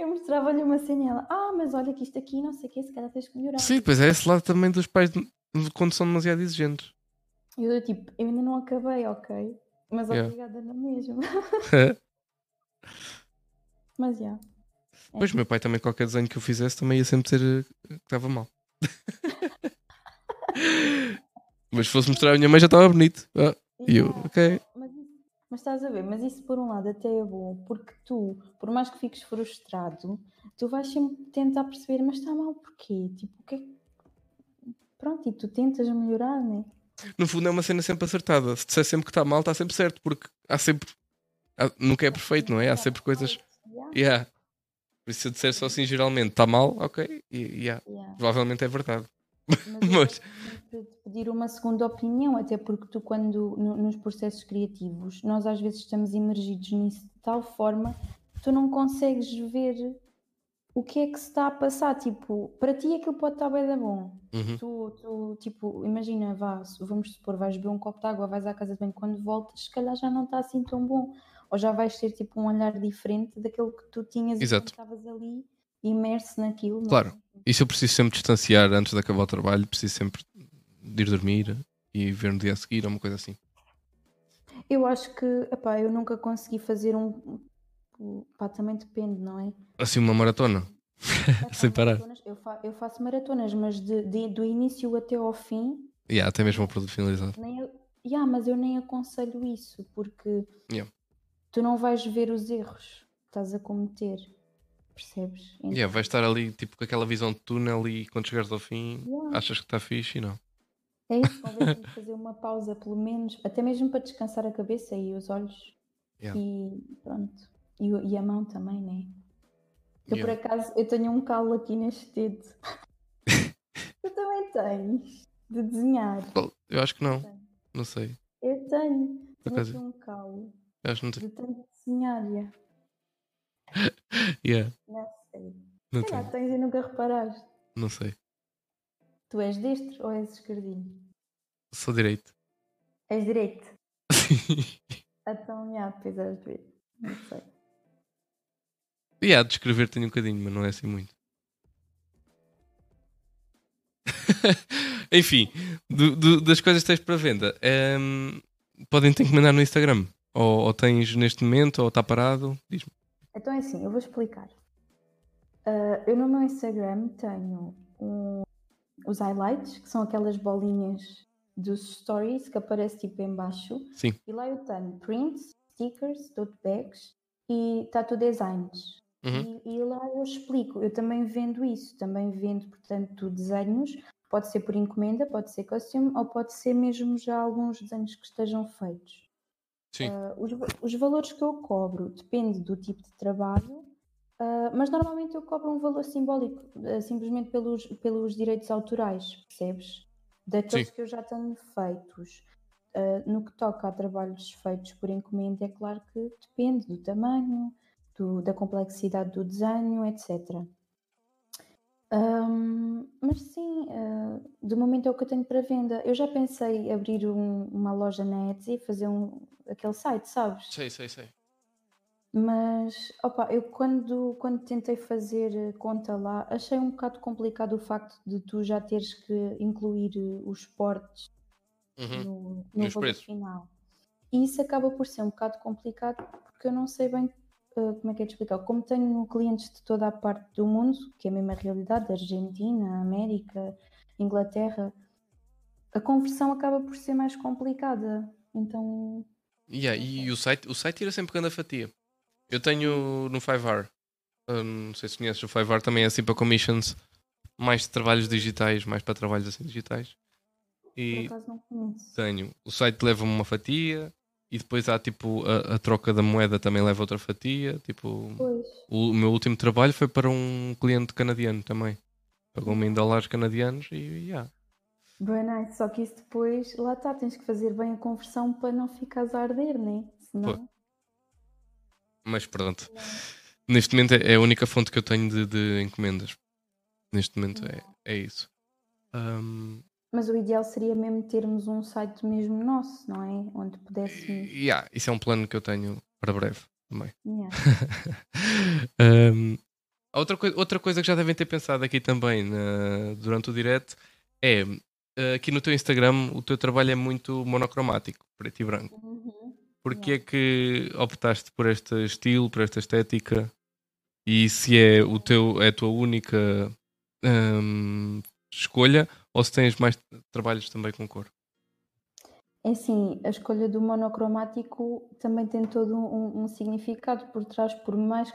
eu mostrava-lhe uma cena e ela, ah, mas olha que isto aqui não sei o que, se calhar tens que melhorar. Sim, pois é esse lado também dos pais quando são demasiado exigentes. E eu tipo, eu ainda não acabei, ok? Mas Yeah. obrigada na mesma. Mas já. É. Pois, meu pai também, qualquer desenho que eu fizesse, também ia sempre dizer eh, que estava mal. Mas se fosse mostrar à minha mãe já estava bonito. Ah, e eu, ok. Mas, mas estás a ver, mas isso por um lado até é bom, porque tu, por mais que fiques frustrado, tu vais sempre tentar perceber, mas está mal porquê? Tipo, o que é que- Pronto, e tu tentas melhorar, né? No fundo é uma cena sempre acertada. Se disser sempre que está mal, está sempre certo, porque há sempre. há- nunca é perfeito, não é? Há sempre coisas. Yeah. Por isso, se eu disser só assim, geralmente está mal, ok. E yeah, yeah. provavelmente é verdade. Mas Mas- de pedir uma segunda opinião, até porque tu, quando no- nos processos criativos, nós às vezes estamos imergidos nisso de tal forma que tu não consegues ver o que é que se está a passar. Tipo, para ti aquilo pode estar bem da bom. Uhum. Tu, tu, tipo, imagina, vá, vamos supor, vais beber um copo de água, vais à casa de banho, quando voltas, se calhar já não está assim tão bom. Ou já vais ter tipo um olhar diferente daquele que tu tinhas Exato. enquanto estavas ali imerso naquilo. é? Claro. E se eu preciso sempre distanciar antes de acabar o trabalho, preciso sempre de ir dormir e ver no dia a seguir ou uma coisa assim. Eu acho que, epá, eu nunca consegui fazer um. Pá, também depende, não é? Assim, uma maratona. Sem parar. maratonas, eu, fa- eu faço maratonas, mas de, de- do início até ao fim, Yeah, até mesmo o produto finalizado. nem eu, yeah, mas eu nem aconselho isso, porque Yeah. Tu não vais ver os erros que estás a cometer, percebes? Então, Yeah, vai estar ali tipo com aquela visão de túnel e quando chegares ao fim Yeah. achas que está fixe e não. É isso, de fazer uma pausa, pelo menos, até mesmo para descansar a cabeça e os olhos. Yeah. E pronto. E, e a mão também, né? Eu Yeah. por acaso eu tenho um calo aqui neste dedo. tu também tens de desenhar. Eu acho que não. Não sei. Eu tenho. Tenho aqui um calo Que não tenho. de tanto desenhar. já. Yeah, Não sei. não Se calhar tenho. tens e nunca reparaste. Não sei. Tu és destro ou és esquerdinho? Sou direito. És direito. Então, já, pois às vezes. Não sei. e há de escrever tenho um bocadinho, mas não é assim muito. Enfim, do- do- das coisas que tens para venda, ehm, podem te encomendar no Instagram. Ou, ou tens neste momento, ou está parado. Diz-me. Então é assim, eu vou explicar. Ah, eu no meu Instagram tenho um- os highlights, que são aquelas bolinhas dos stories que aparece tipo em baixo. Sim. E lá eu tenho prints, stickers, tote bags e tattoo designs. Uhum. E, e lá eu explico, eu também vendo isso, também vendo, portanto, desenhos, pode ser por encomenda, pode ser custom, ou pode ser mesmo já alguns desenhos que estejam feitos. Ah, os, os valores que eu cobro depende do tipo de trabalho, ah, mas normalmente eu cobro um valor simbólico, ah, simplesmente pelos, pelos direitos autorais, percebes? Daqueles Sim. que eu já tenho feitos. No que toca a trabalhos feitos por encomenda, é claro que depende do tamanho, do- da complexidade do desenho, etc. Ahm, mas sim, ah, de momento é o que eu tenho para venda. Eu já pensei em abrir um- uma loja na Etsy, fazer um, aquele site, sabes? Sei, sei, sei. Mas, opa, eu quando, quando tentei fazer conta lá, achei um bocado complicado o facto de tu já teres que incluir eh, os portes Uhum. no, no valor preços. final. E isso acaba por ser um bocado complicado porque eu não sei bem como é que é de explicar. Como tenho clientes de toda a parte do mundo, que é a mesma realidade, Argentina, América, Inglaterra, a conversão acaba por ser mais complicada. Então, Yeah, e o site, o site tira sempre grande fatia. Eu tenho no 5R, uh, não sei se conheces o 5R, também é assim para commissions, mais de trabalhos digitais, mais para trabalhos assim digitais. por E acaso não conheço. tenho, o site leva-me uma fatia e depois há tipo a, a troca da moeda também leva outra fatia. Tipo, Pois. o, meu último trabalho foi para um cliente canadiano também. Pagou-me em dólares canadianos e yeah. Bem nice, só que isso depois, lá está, tens que fazer bem a conversão para não ficares a arder, né? Senão... Mas pronto. Neste momento é a única fonte que eu tenho de, de encomendas. Neste momento é, é isso. Um... Mas o ideal seria mesmo termos um site mesmo nosso, não é? Onde pudéssemos. Yeah, isso é um plano que eu tenho para breve também. Yeah. um, outra, coi outra coisa que já devem ter pensado aqui também na, durante o direct é eh, aqui no teu Instagram o teu trabalho é muito monocromático, preto e branco. Uhum. Porquê yeah. é que optaste por este estilo, por esta estética? E se é, o teu, é a tua única um, escolha ou se tens mais trabalhos também com cor? É assim, a escolha do monocromático também tem todo um, um significado por trás, por mais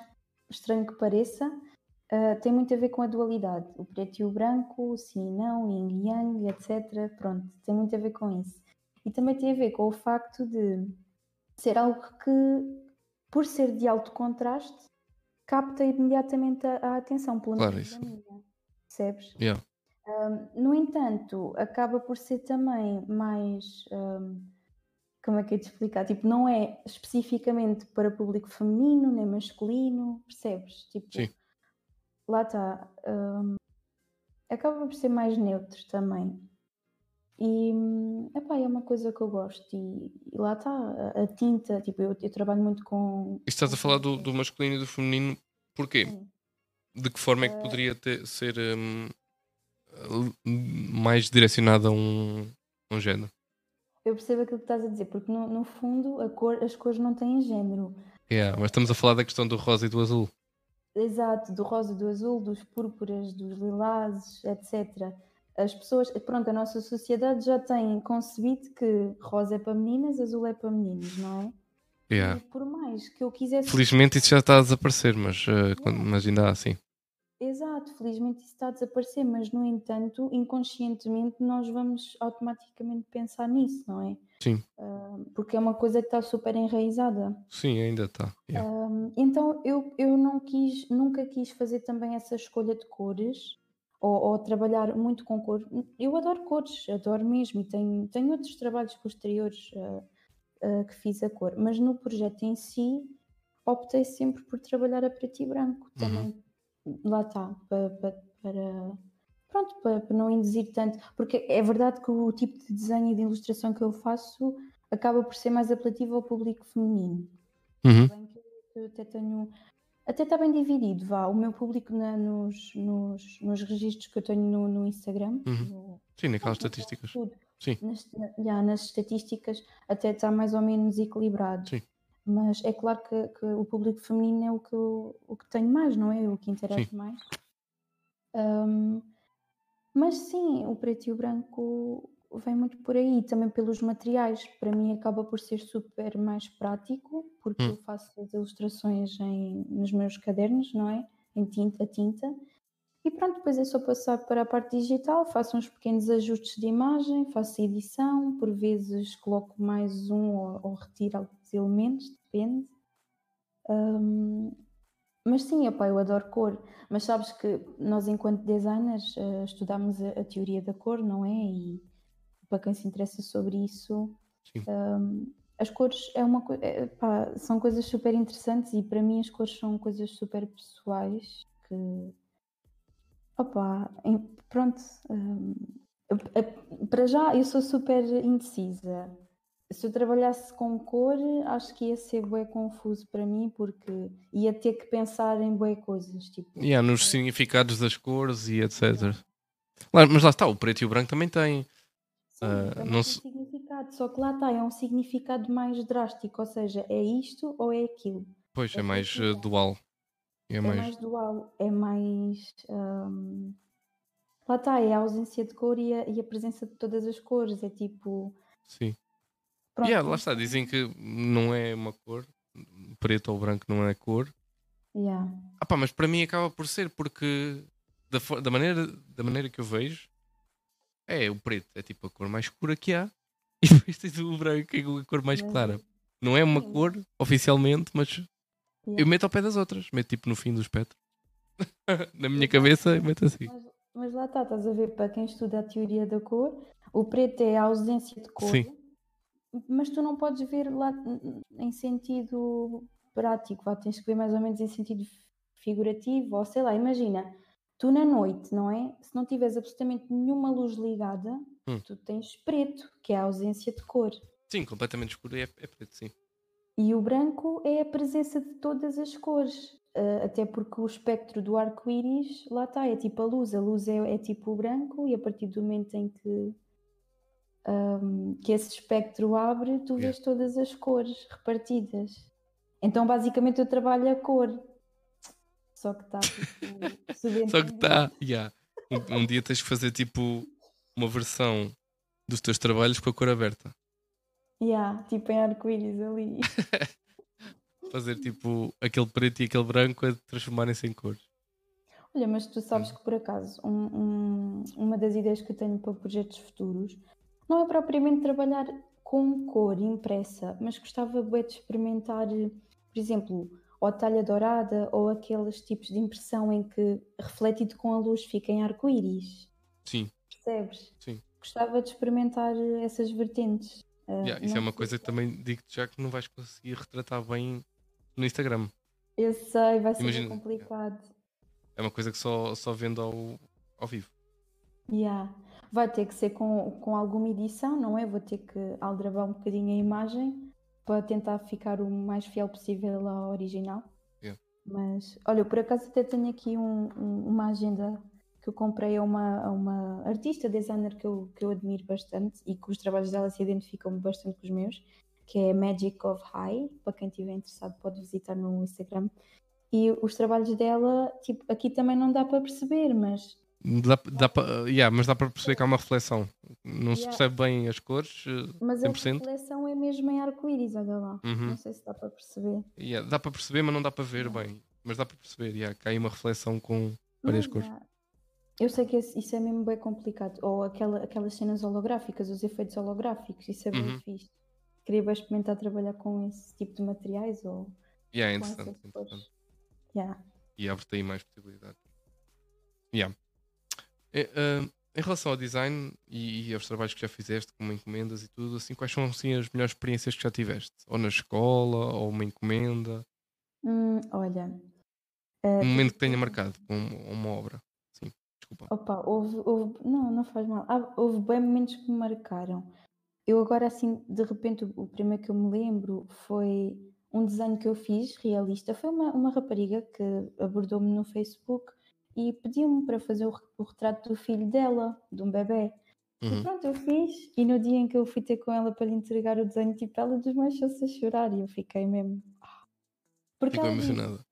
estranho que pareça, uh, tem muito a ver com a dualidade, o preto e o branco, o sim e não, yin e yang, etc. Pronto, tem muito a ver com isso. E também tem a ver com o facto de ser algo que, por ser de alto contraste, capta imediatamente a, a atenção, pelo menos claro, isso. minha. Percebes? Yeah. Um, no entanto, acaba por ser também mais. Um, como é que é de explicar? Tipo, não é especificamente para público feminino nem masculino, percebes? Tipo, Sim. lá está. Um, acaba por ser mais neutro também. E epá, é uma coisa que eu gosto. E, e lá está, a, a, tinta, tipo, eu, eu, trabalho muito com. E estás a falar do, do masculino e do feminino, porquê? Sim. De que forma é que ah, poderia ter, ser um, mais direcionado a um, um género? Eu percebo aquilo que estás a dizer, porque no, no fundo cor, as cores não têm género. Yeah, mas estamos a falar da questão do rosa e do azul. Exato, do rosa e do azul, dos púrpuras, dos lilazes, etc as pessoas, pronto, a nossa sociedade já tem concebido que rosa é para meninas, azul é para meninos, não é? Yeah. E por mais que eu quisesse. Felizmente isso já está a desaparecer, mas, uh, yeah. mas ainda há assim. Exato, felizmente isso está a desaparecer, mas no entanto, inconscientemente, nós vamos automaticamente pensar nisso, não é? Sim. Uh, porque é uma coisa que está super enraizada. Sim, ainda está. Yeah. Uh, então eu, eu não quis, nunca quis fazer também essa escolha de cores ou, ou, trabalhar muito com cor. Eu adoro cores, adoro mesmo, e tenho, tenho outros trabalhos posteriores uh, que fiz a cor, mas no projeto em si optei sempre por trabalhar a preto e branco uhum. Lá está, para, para, para pronto, para, para, não induzir tanto, porque é verdade que o tipo de desenho e de ilustração que eu faço acaba por ser mais apelativo ao público feminino. Uhum. Eu até tenho até está bem dividido, vá. O meu público na, nos, nos, nos registros que eu tenho no, no Instagram. Uhum. No, Sim, naquelas estatísticas. Tudo, Sim. Nas, já, nas estatísticas até está mais ou menos equilibrado. Sim. Mas é claro que, que, o público feminino é o que, eu, o que tenho mais, não é? O que interessa sim. mais. Um, mas sim, o preto e o branco vem muito por aí, também pelos materiais. Para mim acaba por ser super mais prático, porque hum. eu faço as ilustrações em, nos meus cadernos, não é? Em tinta, a tinta. E pronto, depois é só passar para a parte digital, faço uns pequenos ajustes de imagem, faço edição, por vezes coloco mais um ou, ou retiro alguns elementos, depende. Um, mas sim, opa, eu adoro cor. Mas sabes que nós, enquanto designers, uh, estudamos a, a, teoria da cor, não é? E para quem se interessa sobre isso, um, as cores é uma é, pá, são coisas super interessantes e para mim as cores são coisas super pessoais que opa, em, pronto um, para já eu sou super indecisa se eu trabalhasse com cor acho que ia ser bem confuso para mim porque ia ter que pensar em boas coisas tipo yeah, nos significados das cores e etc yeah. mas lá está, o preto e o branco também têm Sim, uh, não se... significado, só que lá está, é um significado mais drástico, ou seja, é isto ou é aquilo. Pois, é, é mais uh, dual. É, é mais... mais... dual, é mais. Um... Lá está, é a ausência de cor e a, e a, presença de todas as cores, é tipo. Sim. Pronto. Yeah, lá está, dizem que não é uma cor, preto ou branco não é cor. Yeah. Ah, pá, mas para mim acaba por ser, porque da, da, maneira, da maneira que eu vejo, é, o preto é tipo a cor mais escura que há. E depois tens o branco, que é a cor mais clara. Não é uma cor oficialmente, mas eu meto ao pé das outras. Meto tipo no fim do espectro. Na minha cabeça, meto assim. Mas mas lá está, estás a ver, para quem estuda a teoria da cor, o preto é a ausência de cor, Sim. Mas tu não podes ver lá em sentido prático, vá, tens que ver mais ou menos em sentido figurativo, ou sei lá, imagina, tu na noite, não é? Se não tiveres absolutamente nenhuma luz ligada, Hum. tu tens preto, que é a ausência de cor. Sim, completamente escuro é, é preto, sim. E o branco é a presença de todas as cores, ah, até porque o espectro do arco-íris, lá está, é tipo a luz, a luz é, é tipo o branco, e a partir do momento em que, ahm, que esse espectro abre, tu vês todas as cores repartidas. Então, basicamente, eu trabalho a cor, só que está tipo, Só que está. yeah. Um, um dia tens que fazer tipo uma versão dos teus trabalhos com a cor aberta. Yeah, tipo em arco-íris ali. Fazer tipo aquele preto e aquele branco a transformarem-se em cores. Olha, mas tu sabes que por acaso um- um- uma das ideias que eu tenho para projetos futuros não é propriamente trabalhar com cor impressa, mas gostava bué de experimentar, por exemplo, ou talha dourada ou aqueles tipos de impressão em que refletido com a luz fica em arco-íris. Sim, Percebes? Sim. Gostava de experimentar essas vertentes. Ah, yeah, isso é uma coisa que também digo-te já que não vais conseguir retratar bem no Instagram. Eu sei, vai ser bem Imagina- complicado. É uma coisa que só, só vendo ao, ao vivo. Yeah. Vai ter que ser com, com alguma edição, não é? Vou ter que aldrabar um bocadinho a imagem para tentar ficar o mais fiel possível ao original. Yeah. Mas, olha, eu por acaso até tenho aqui um- um- uma agenda que eu comprei a uma, a uma artista, designer que eu, que eu admiro bastante e que os trabalhos dela se identificam bastante com os meus, que é Magic of High. Para quem estiver interessado, pode visitar no Instagram. E os trabalhos dela, tipo, aqui também não dá para perceber, mas Dá, dá pa- yeah, mas dá para perceber que há uma reflexão. Não se Yeah. percebe bem as cores. eh, Mas a 100%? reflexão é mesmo em arco-íris, olha lá. Uhum. Não sei se dá para perceber. Yeah, dá para perceber, mas não dá para ver bem. Mas dá para perceber, yeah, que há aí uma reflexão com várias Mas, cores. Eu sei que isso é mesmo bem complicado. Ou aquela, aquelas cenas holográficas, os efeitos holográficos, isso é bem Uhum. fixe. Queria bem experimentar trabalhar com esse tipo de materiais ou Yeah, é interessante, interessante. Yeah. E abre-te aí mais possibilidades. Yeah. Eh, ah, em relação ao design e, e aos trabalhos que já fizeste, como encomendas e tudo, assim, quais são assim, as melhores experiências que já tiveste? Ou na escola, ou uma encomenda? Hum, olha. Um momento que tenha marcado, um- uma obra. Sim, desculpa. Opa, houve, houve- não, não faz mal. Ah, houve bem momentos que me marcaram. Eu agora, assim, de repente, o, o primeiro que eu me lembro foi um desenho que eu fiz, realista. Foi uma, uma rapariga que abordou-me no Facebook e pediu-me para fazer o, re- o retrato do filho dela, de um bebê. E Uhum. pronto, eu fiz. E no dia em que eu fui ter com ela para lhe entregar o desenho, tipo, ela desmanchou-se a chorar e eu fiquei mesmo. "Ah." Porque Ficou ela disse, emocionada.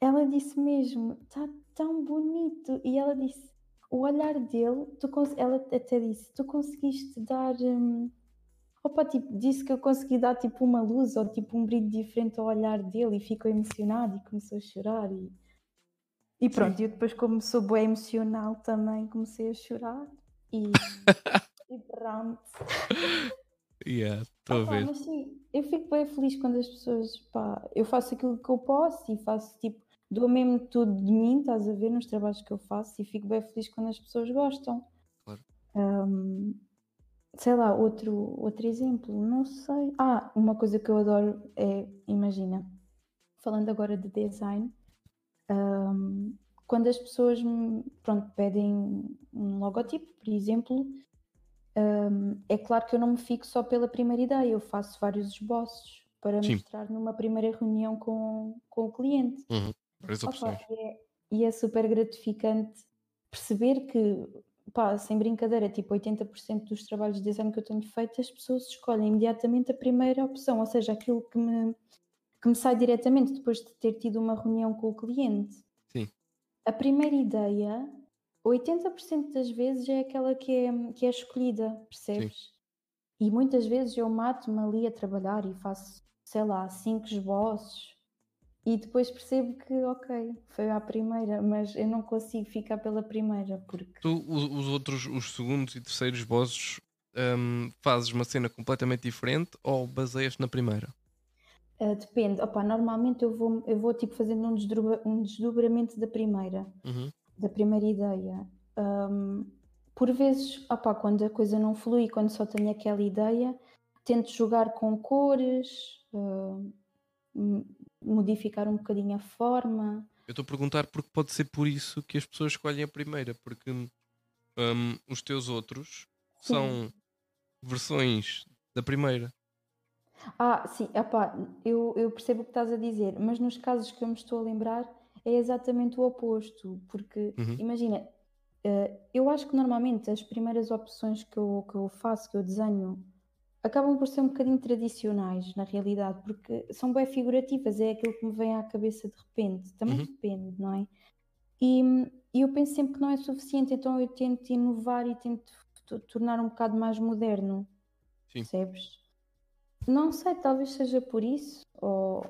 ela disse mesmo, está tão bonito. E ela disse, o olhar dele, tu ela até disse, tu conseguiste dar. hum, Opa, tipo, disse que eu consegui dar tipo uma luz ou tipo um brilho diferente ao olhar dele e ficou emocionado e começou a chorar. E, e pronto, e eu depois, como sou boa emocional, também comecei a chorar. E, e pronto. Yeah, estou a Opa, ver. mas sim, eu fico bem feliz quando as pessoas, pá, eu faço aquilo que eu posso e faço tipo, dou mesmo tudo de mim, estás a ver, nos trabalhos que eu faço e fico bem feliz quando as pessoas gostam. Claro. Ahm, sei lá, outro, outro exemplo, não sei. Ah, uma coisa que eu adoro é, imagina, falando agora de design, ahm, quando as pessoas me, pronto, pedem um logotipo, por exemplo, Hum, é claro que eu não me fico só pela primeira ideia, eu faço vários esboços para Sim. mostrar numa primeira reunião com, com o cliente. Opa, e, é, e é super gratificante perceber que, pá, sem brincadeira, tipo 80% dos trabalhos de design que eu tenho feito, as pessoas escolhem imediatamente a primeira opção, ou seja, aquilo que me, que me sai diretamente depois de ter tido uma reunião com o cliente. Sim. A primeira ideia, 80% das vezes é aquela que é, que é escolhida, percebes? E muitas vezes eu mato-me ali a trabalhar e faço, sei lá, cinco esboços e depois percebo que, ok, foi à primeira, mas eu não consigo ficar pela primeira porque Tu, os outros, os segundos e terceiros bosses, hum, fazes uma cena completamente diferente ou baseias na primeira? Ah, depende. Opa, normalmente eu vou, eu vou tipo fazendo um, desdobra- um desdobramento da primeira. Uhum. da primeira ideia. hum, por vezes, opá, quando a coisa não flui, quando só tenho aquela ideia, tento jogar com cores, hum, modificar um bocadinho a forma. Eu estou a perguntar porque pode ser por isso que as pessoas escolhem a primeira, porque hum, os teus outros Sim. são versões da primeira. Ah, sim, opá, eu, eu percebo o que estás a dizer, mas nos casos que eu me estou a lembrar é exatamente o oposto, porque Uhum. imagina, eh, eu acho que normalmente as primeiras opções que eu, que eu faço, que eu desenho, acabam por ser um bocadinho tradicionais na realidade, porque são bem figurativas, é aquilo que me vem à cabeça de repente, também Uhum. depende, não é? E, e eu penso sempre que não é suficiente, então eu tento inovar e tento to- tornar um bocado mais moderno, Sim. percebes? Não sei, talvez seja por isso, ou...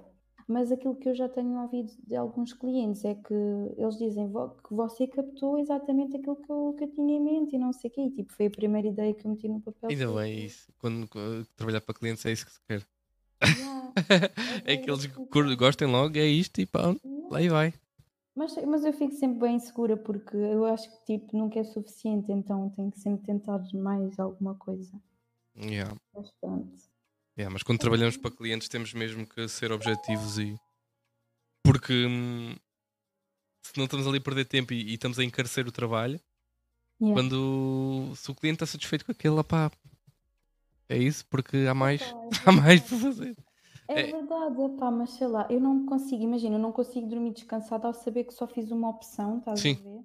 mas aquilo que eu já tenho ouvido de alguns clientes é que eles dizem "Vo- que você captou exatamente aquilo que eu, que eu tinha em mente e não sei o quê. E, tipo, foi a primeira ideia que eu meti no papel. Ainda bem isso. Quando, quando trabalhar para clientes é isso que se quer. Yeah, é que eles gostem logo, é isto e pá, Yeah. lá e vai. Mas, mas eu fico sempre bem segura porque eu acho que tipo, nunca é suficiente, então tenho que sempre tentar mais alguma coisa. Yeah. Pronto. Yeah, mas quando trabalhamos para clientes temos mesmo que ser objetivos e porque hum, se não estamos ali a perder tempo e, e estamos a encarecer o trabalho, Yeah. quando se o cliente está satisfeito com aquilo, opá, é isso, porque há mais, é há mais para fazer. É É. verdade, epá, mas sei lá, eu não consigo, imagina, eu não consigo dormir descansada ao saber que só fiz uma opção, estás Sim. a ver?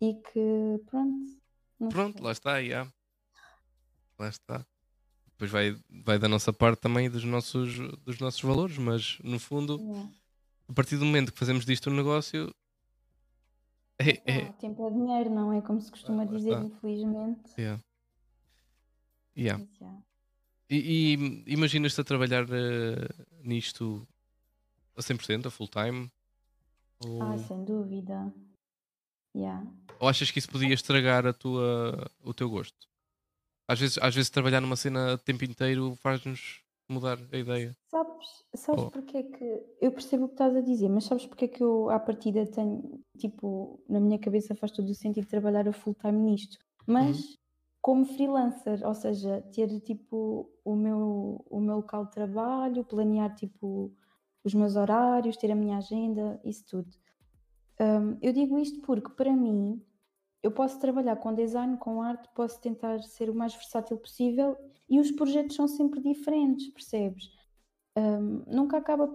E que, pronto, Pronto, sei. lá está, yeah. lá está. Depois vai, vai da nossa parte também dos nossos, dos nossos valores, mas no fundo, Yeah. a partir do momento que fazemos disto um negócio, é, é, tempo é dinheiro, não é? Como se costuma lá dizer, está. infelizmente. yeah. Yeah. Mas, yeah. E, e imaginas-te a trabalhar eh, nisto a 100%, a full time? Ou, Ah, sem dúvida. Yeah. ou achas que isso podia estragar a tua, o teu gosto? Às vezes, às vezes trabalhar numa cena o tempo inteiro faz-nos mudar a ideia. Sabes, sabes Oh. porque é que eu percebo o que estás a dizer, mas sabes porque é que eu à partida tenho, tipo, na minha cabeça faz todo o sentido trabalhar a full time nisto, mas como freelancer, ou seja, ter tipo o meu, o meu local de trabalho, planear tipo os meus horários, ter a minha agenda, isso tudo. Hum, eu digo isto porque para mim eu posso trabalhar com design, com arte, posso tentar ser o mais versátil possível e os projetos são sempre diferentes, percebes? Hum, nunca acaba,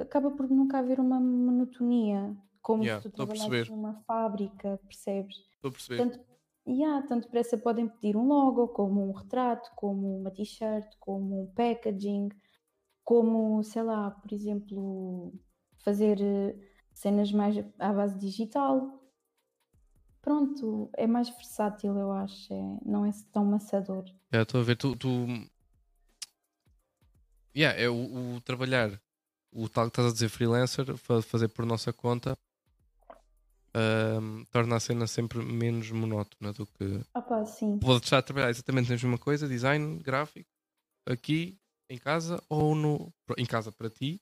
acaba por nunca haver uma monotonia, como Yeah, se tu trabalhasses numa fábrica, percebes? Estou a perceber. Tanto, yeah, tanto depressa podem pedir um logo, como um retrato, como uma t-shirt, como um packaging, como, sei lá, por exemplo, fazer eh, cenas mais à base digital. Pronto, é mais versátil, eu acho, é- não é tão maçador. Já estou a ver, tu. tu... Yeah, é o, o trabalhar, o tal que estás a dizer freelancer, fa- fazer por nossa conta, ahm, torna a cena sempre menos monótona do que. Pá, sim, Pode estar a trabalhar exatamente a mesma coisa, design, gráfico, aqui em casa ou no, em casa para ti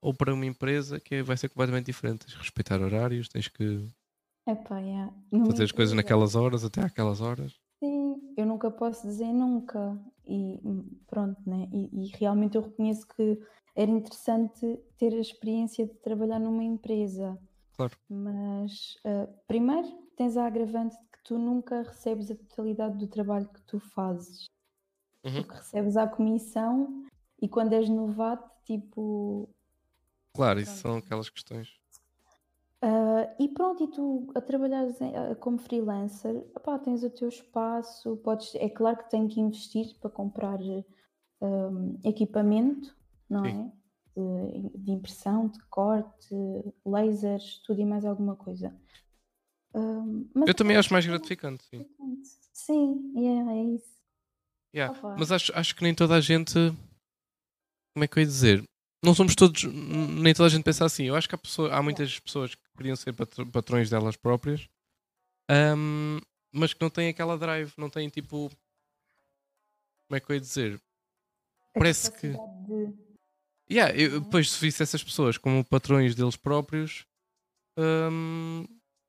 ou para uma empresa que é- vai ser completamente diferente. Tens que respeitar horários, tens que é pá, yeah. Fazer as coisas naquelas horas, até aquelas horas. Sim, eu nunca posso dizer nunca. E hum, pronto, né? E, e realmente eu reconheço que era interessante ter a experiência de trabalhar numa empresa. Claro. Mas ah, primeiro tens a agravante de que tu nunca recebes a totalidade do trabalho que tu fazes. Uhum. Porque recebes a comissão e quando és novato, tipo. Claro, isso Pronto. são aquelas questões. Ah, e pronto, e tu a trabalhares em- ah, como freelancer, opá, tens o teu espaço, podes, é claro que tens que investir para comprar hum, equipamento, não Sim. é? De, de impressão, de corte, lasers, tudo e mais alguma coisa. Mas Eu também é acho mais bom, gratificante, sim. Sim, yeah, é isso. Yeah. Mas acho, acho que nem toda a gente. Como é que eu ia dizer? Não somos todos. Nem toda a gente pensa assim. Eu acho que há, pessoa- há muitas pessoas que queriam ser patrões delas próprias, ahm, mas que não têm aquela drive, não têm tipo. Como é que eu ia dizer? A Parece que- de- Yeah, eu, Uhum. depois, se visse essas pessoas como patrões deles próprios, hum,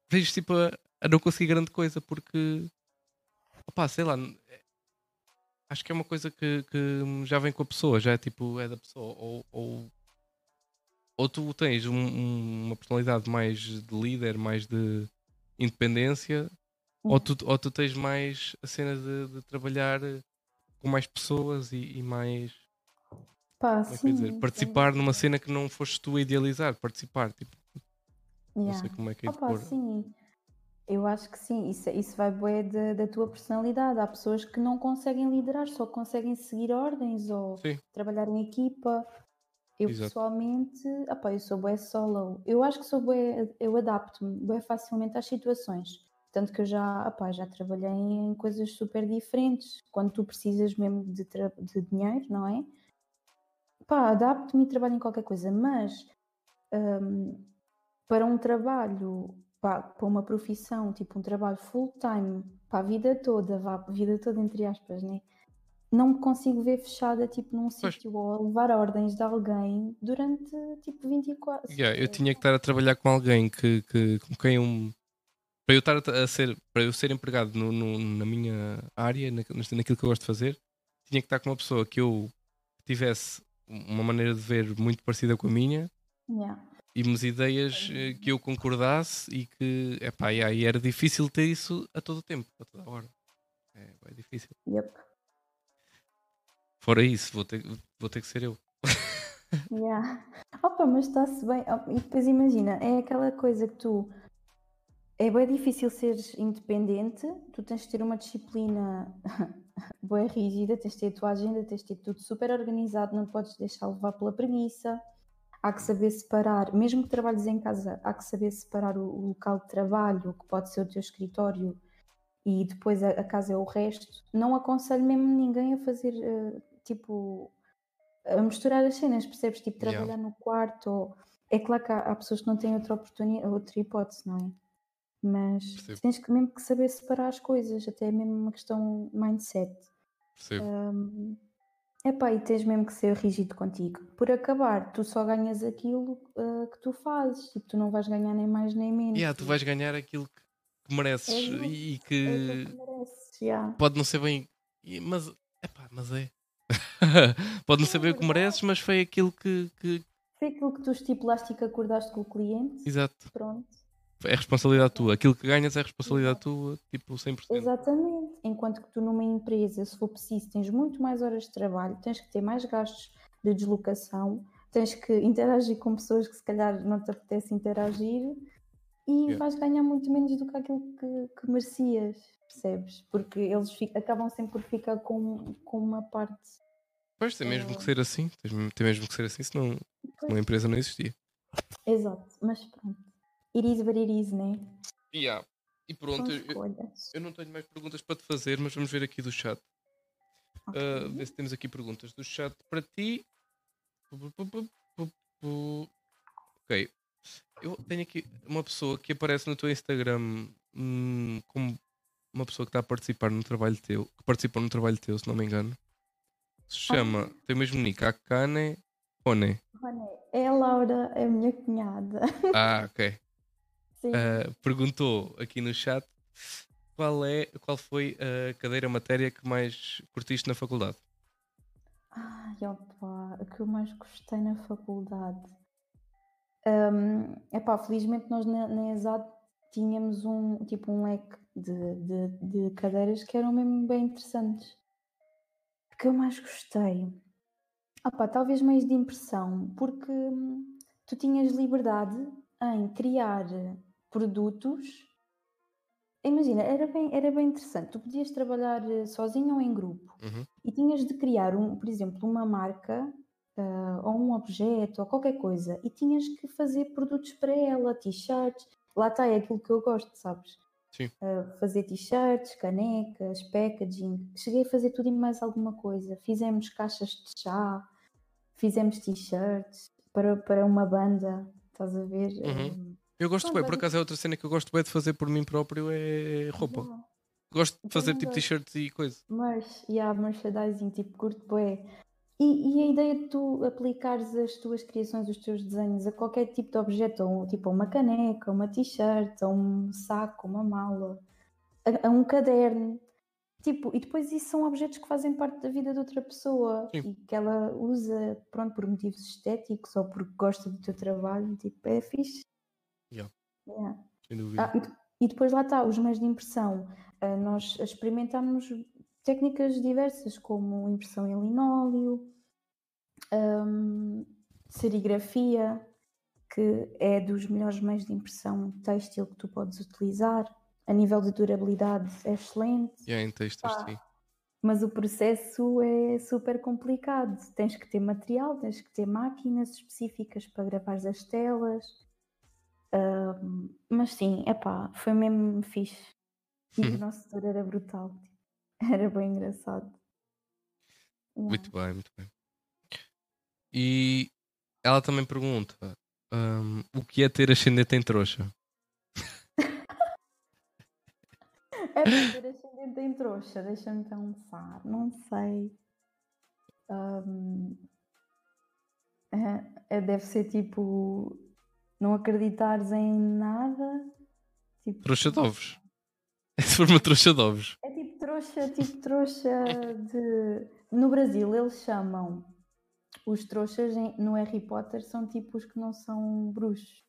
vejo tipo a, a não conseguir grande coisa porque opá, sei lá, acho que é uma coisa que, que já vem com a pessoa, já é tipo, é da pessoa, ou, ou, ou tu tens um- um- uma personalidade mais de líder, mais de independência, ou, tu, ou tu tens mais a cena de, de trabalhar com mais pessoas e, e mais Pá, é ia dizer, sim, participar sim. numa cena que não foste tu a idealizar, participar, tipo, não Yeah. sei como é que é Opa, sim. Eu acho que sim, isso, isso vai bué da, da tua personalidade. Há pessoas que não conseguem liderar, só conseguem seguir ordens ou Sim, trabalhar em equipa. Eu Exato. pessoalmente, opá, eu sou bué solo. Eu acho que sou bué, eu adapto-me bué facilmente às situações. Tanto que eu já, opá, já trabalhei em coisas super diferentes. Quando tu precisas mesmo de, de dinheiro, não é? Pá, adapto-me e trabalho em qualquer coisa. Mas hum, para um trabalho, pá, para uma profissão, tipo um trabalho full-time, para a vida toda, vá, a vida toda entre aspas, né? Não me consigo ver fechada, tipo, num Pois. sítio ou a levar ordens de alguém durante, tipo, 24... Yeah, eu tinha que estar a trabalhar com alguém que, que com quem eu para eu estar a, a ser para eu ser empregado no, no- na minha área, na, naquilo que eu gosto de fazer, tinha que estar com uma pessoa que eu tivesse uma maneira de ver muito parecida com a minha Yeah. E umas ideias eh, que eu concordasse e que epá, yeah, e era difícil ter isso a todo o tempo, a toda hora. É, é difícil. Yep. Fora isso, vou ter, vou ter que ser eu. Yeah. Opa, mas está-se bem. E depois imagina, é aquela coisa que tu. É bem difícil seres independente, tu tens de ter uma disciplina bem rígida, tens de ter a tua agenda, tens de ter tudo super organizado, não podes deixar levar pela preguiça. Há que saber separar, mesmo que trabalhes em casa, há que saber separar o, o local de trabalho, que pode ser o teu escritório, e depois a, a casa é o resto. Não aconselho mesmo ninguém a fazer eh, tipo a misturar as cenas, percebes? Tipo, Yeah. trabalhar no quarto. Ou... É claro que há, há pessoas que não têm outra oportunidade, outra hipótese, não é? Mas Percebo. tens que mesmo que saber separar as coisas, até é mesmo uma questão mindset. Percebo. Hum, epá, e tens mesmo que ser rígido contigo. Por acabar, tu só ganhas aquilo uh, que tu fazes, tipo, tu não vais ganhar nem mais nem menos. Yeah, tu vais ganhar aquilo que, que mereces É e, e É que que mereces, yeah. pode não ser bem. Mas, epá, mas é. pode não ser bem o que mereces, mas foi aquilo que. que- Foi aquilo que tu estipulaste e que acordaste com o cliente. Exato. Pronto. É responsabilidade tua. Aquilo que ganhas é responsabilidade tua, tipo 100%. Exatamente. Enquanto que tu numa empresa, se for preciso, tens muito mais horas de trabalho, tens que ter mais gastos de deslocação, tens que interagir com pessoas que se calhar não te apetece interagir e Yeah. vais ganhar muito menos do que aquilo que, que merecias, percebes? Porque eles fi- acabam sempre por ficar com, com uma parte. Pois tem mesmo Ah. que ser assim. Tem mesmo que ser assim, senão uma empresa não existia. Exato, mas pronto. It is what it is, né? Yeah. E pronto, eu, eu- não tenho mais perguntas para te fazer, mas vamos ver aqui do chat. Ok. Uh, ver se temos aqui perguntas do chat para ti. Ok. Eu tenho aqui uma pessoa que aparece no teu Instagram hum, como uma pessoa que está a participar no trabalho teu, que participou no trabalho teu, se não me engano. Se chama, tem o mesmo nick, Akane One. Rony, é a Laura, é a minha cunhada. Ah, ok. Uh, perguntou aqui no chat qual, é, qual foi a cadeira matéria que mais curtiste na faculdade. Ai, opa, o que eu mais gostei na faculdade. Hum, epá, felizmente nós na, na ESAD tínhamos um tipo um leque de, de, de cadeiras que eram mesmo bem interessantes. O que eu mais gostei? Opá, talvez meios de impressão, porque hum, tu tinhas liberdade em criar produtos. Imagina, era bem, era bem interessante. Tu podias trabalhar eh, sozinho ou em grupo Uhum. e tinhas de criar, um, por exemplo, uma marca ah, ou um objeto ou qualquer coisa e tinhas que fazer produtos para ela, t-shirts. Lá está, é aquilo que eu gosto, sabes? Sim. Ah, fazer t-shirts, canecas, packaging. Cheguei a fazer tudo e mais alguma coisa. Fizemos caixas de chá, fizemos t-shirts para, para uma banda, estás a ver? Uhum. Eu gosto bem, por acaso é outra cena que eu gosto bem de fazer por mim próprio é roupa. Gosto de Eu fazer tipo t-shirts e coisa. Mas, e há merchandising, tipo, curto bué. E, e a ideia de tu aplicares as tuas criações, os teus desenhos a qualquer tipo de objeto, ou, tipo uma caneca, uma t-shirt, um saco, uma mala, a, a um caderno, Tipo, e depois isso são objetos que fazem parte da vida de outra pessoa Sim. e que ela usa, pronto, por motivos estéticos ou porque gosta do teu trabalho, tipo, é fixe. Yeah. Yeah. Sem dúvida. Ah, e, de- e depois lá está, os meios de impressão. Ah, nós experimentámos técnicas diversas, como impressão em linóleo, hum, serigrafia, que é dos melhores meios de impressão têxtil que tu podes utilizar. A nível de durabilidade é excelente. Yeah, em textos, Pá. sim. Mas o processo é super complicado. Tens que ter material, tens que ter máquinas específicas para gravar as telas. Mas sim, epá, foi mesmo fixe. E o nosso setor era brutal. Era bem engraçado. Yeah. Muito bem, muito bem. E ela também pergunta hum, o que é ter ascendente em trouxa? É ter ascendente em trouxa, deixa-me pensar, não sei. Ahm, é- é- deve ser tipo não acreditares em nada. Tipo, Trouxa de ovos. É se for uma trouxa de ovos. É tipo trouxa, tipo trouxa de. No Brasil eles chamam os trouxas em- no Harry Potter são tipo os que não são bruxos.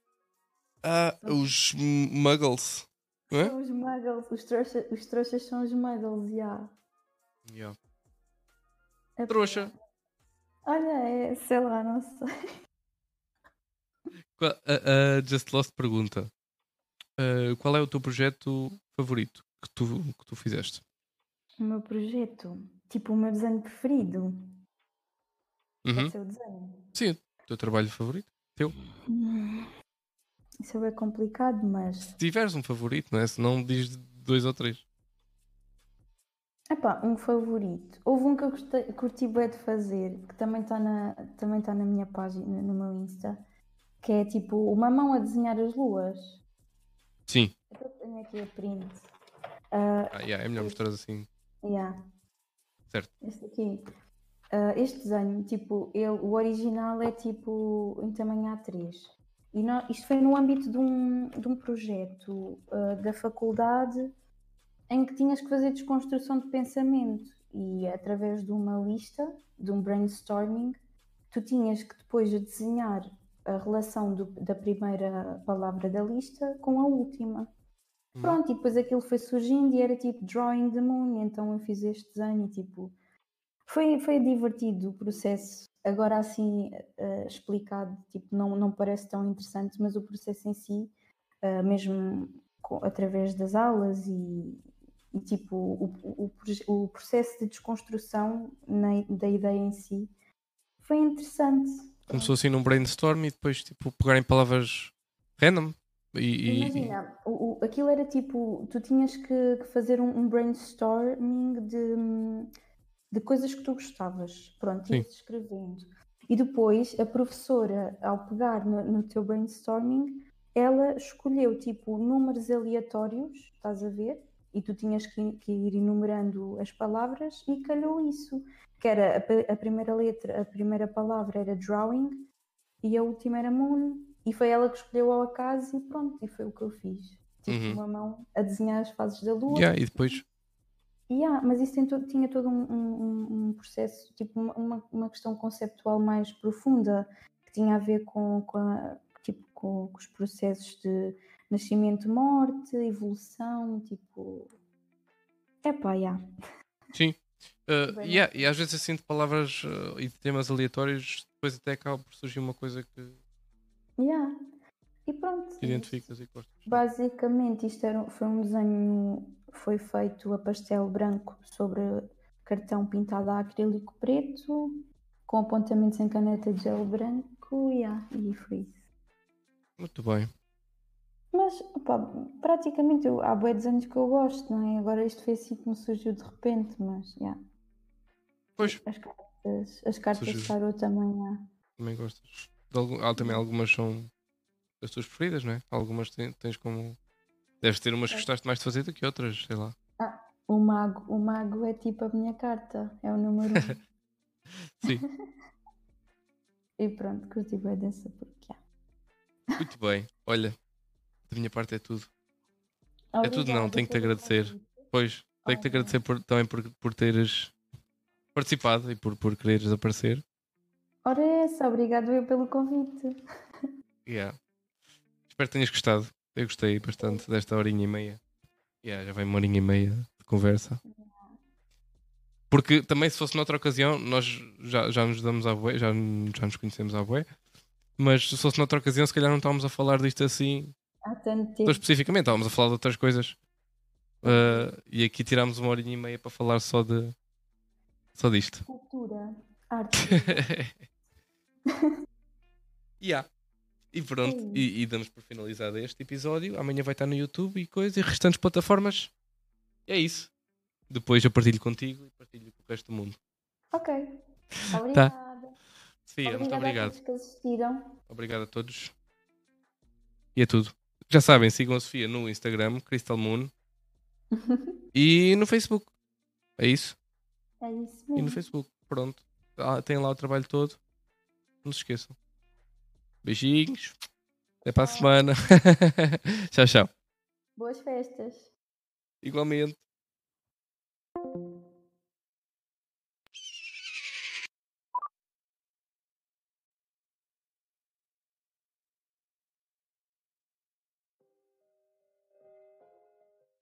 Ah, os muggles. Não é? São os muggles, os, trouxa, os trouxas são os muggles, já. Yeah. É- Trouxa. Olha, é, sei lá, não sei. A, a Just Lost pergunta: ah, qual é o teu projeto favorito que tu, que tu fizeste? O meu projeto, tipo o meu desenho preferido. Uhum. Ser o desenho. Sim, o teu trabalho favorito? Hum, Isso é complicado, mas. Se tiveres um favorito, não é? Se não diz dois ou três. Epá, um favorito. Houve um que eu gostei, curti bem de fazer, que também está na, também tá na minha página, no meu Insta, que é tipo uma mão a desenhar as luas. Sim. Eu tenho aqui a print. Ah, Ah, yeah, é melhor mostrar assim. yeah. Certo. Este aqui. Ah, este desenho, tipo, ele, o original é tipo em tamanho A3. E nó- isto foi no âmbito de um, de um projeto ah, da faculdade em que tinhas que fazer desconstrução de pensamento e através de uma lista, de um brainstorming, tu tinhas que depois desenhar a relação do- da primeira palavra da lista com a última. Pronto, e depois aquilo foi surgindo e era tipo Drawing the Moon, então eu fiz este desenho e tipo. Foi, foi divertido o processo. Agora assim eh, explicado, tipo, não, não parece tão interessante, mas o processo em si, eh, mesmo co- através das aulas e, e, tipo o, o, o processo de desconstrução na- da ideia em si foi interessante. Começou assim num brainstorm e depois tipo pegarem palavras random. E, e- Imagina, o, o- aquilo era tipo, tu tinhas que, que fazer um, um brainstorming de, de coisas que tu gostavas. Pronto, ias escrevendo. E depois a professora, ao pegar no, no teu brainstorming, ela escolheu tipo números aleatórios, estás a ver? E tu tinhas que, que ir enumerando as palavras e calhou isso. Que era a, a primeira letra, a primeira palavra era drawing e a última era moon. E foi ela que escolheu ao acaso e pronto, e foi o que eu fiz. Tipo, Uhum. uma mão a desenhar as fases da lua. Yeah, e depois E, ah, mas isso todo- tinha todo um, um- um- processo, tipo uma, uma, uma questão conceptual mais profunda, que tinha a ver com, com, a- tipo, com, com os processos de nascimento, morte, evolução, tipo... Epá, já. Sim. Uh, yeah, e às vezes assim de palavras uh, e de temas aleatórios, depois até acaba por surgir uma coisa que Yeah. E pronto. identificas e gostas. Basicamente, isto era, foi um desenho, foi feito a pastel branco sobre cartão pintado a acrílico preto, com apontamentos em caneta de gel branco, yeah, e foi isso. Muito bem. Mas, opá, praticamente eu, há bué desenhos que eu gosto, não é? Agora isto foi assim que me surgiu de repente, mas, yeah. Pois, As cartas, as cartas de tarot também, yeah. também gostas. Algum- há também algumas são as tuas preferidas, não é? Algumas ten- tens como. Deves ter umas que gostaste mais de fazer do que outras, sei lá. O mago, o mago é tipo a minha carta, é o número um. Sim. e pronto, curti bem dessa porque há. Muito bem. Olha, da minha parte é tudo. É tudo não, Obrigada tenho que te agradecer. Pois, tenho que te Olha. agradecer por- também por, por teres participado e por, por quereres aparecer. Ora é essa, obrigado eu pelo convite. Yeah. Espero que tenhas gostado. Eu gostei bastante desta horinha e meia. Yeah, já vai uma horinha e meia de conversa. Porque também se fosse noutra ocasião, nós já, já nos damos à bué, já, já nos conhecemos à bué. Mas se fosse noutra ocasião, se calhar não estávamos a falar disto assim Há tanto tempo. especificamente, estávamos a falar de outras coisas. Uh, e aqui tirámos uma horinha e meia para falar só de só disto. Cultura, arte. Yeah. E pronto, É e, e damos por finalizado este episódio. Amanhã vai estar no YouTube e coisa, e restantes plataformas. É isso. Depois eu partilho contigo e partilho com o resto do mundo. ok. Obrigada. Sofia, muito Obrigada obrigado. a todos que assistiram. Obrigado a todos. E é tudo. Já sabem, sigam a Sofia no Instagram, Crystal Moon, e no Facebook. É isso. É isso E no mesmo. Facebook. Pronto. Ah, tem lá o trabalho todo. Não se esqueçam. Beijinhos. Até para a semana. tchau, tchau. Boas festas. Igualmente.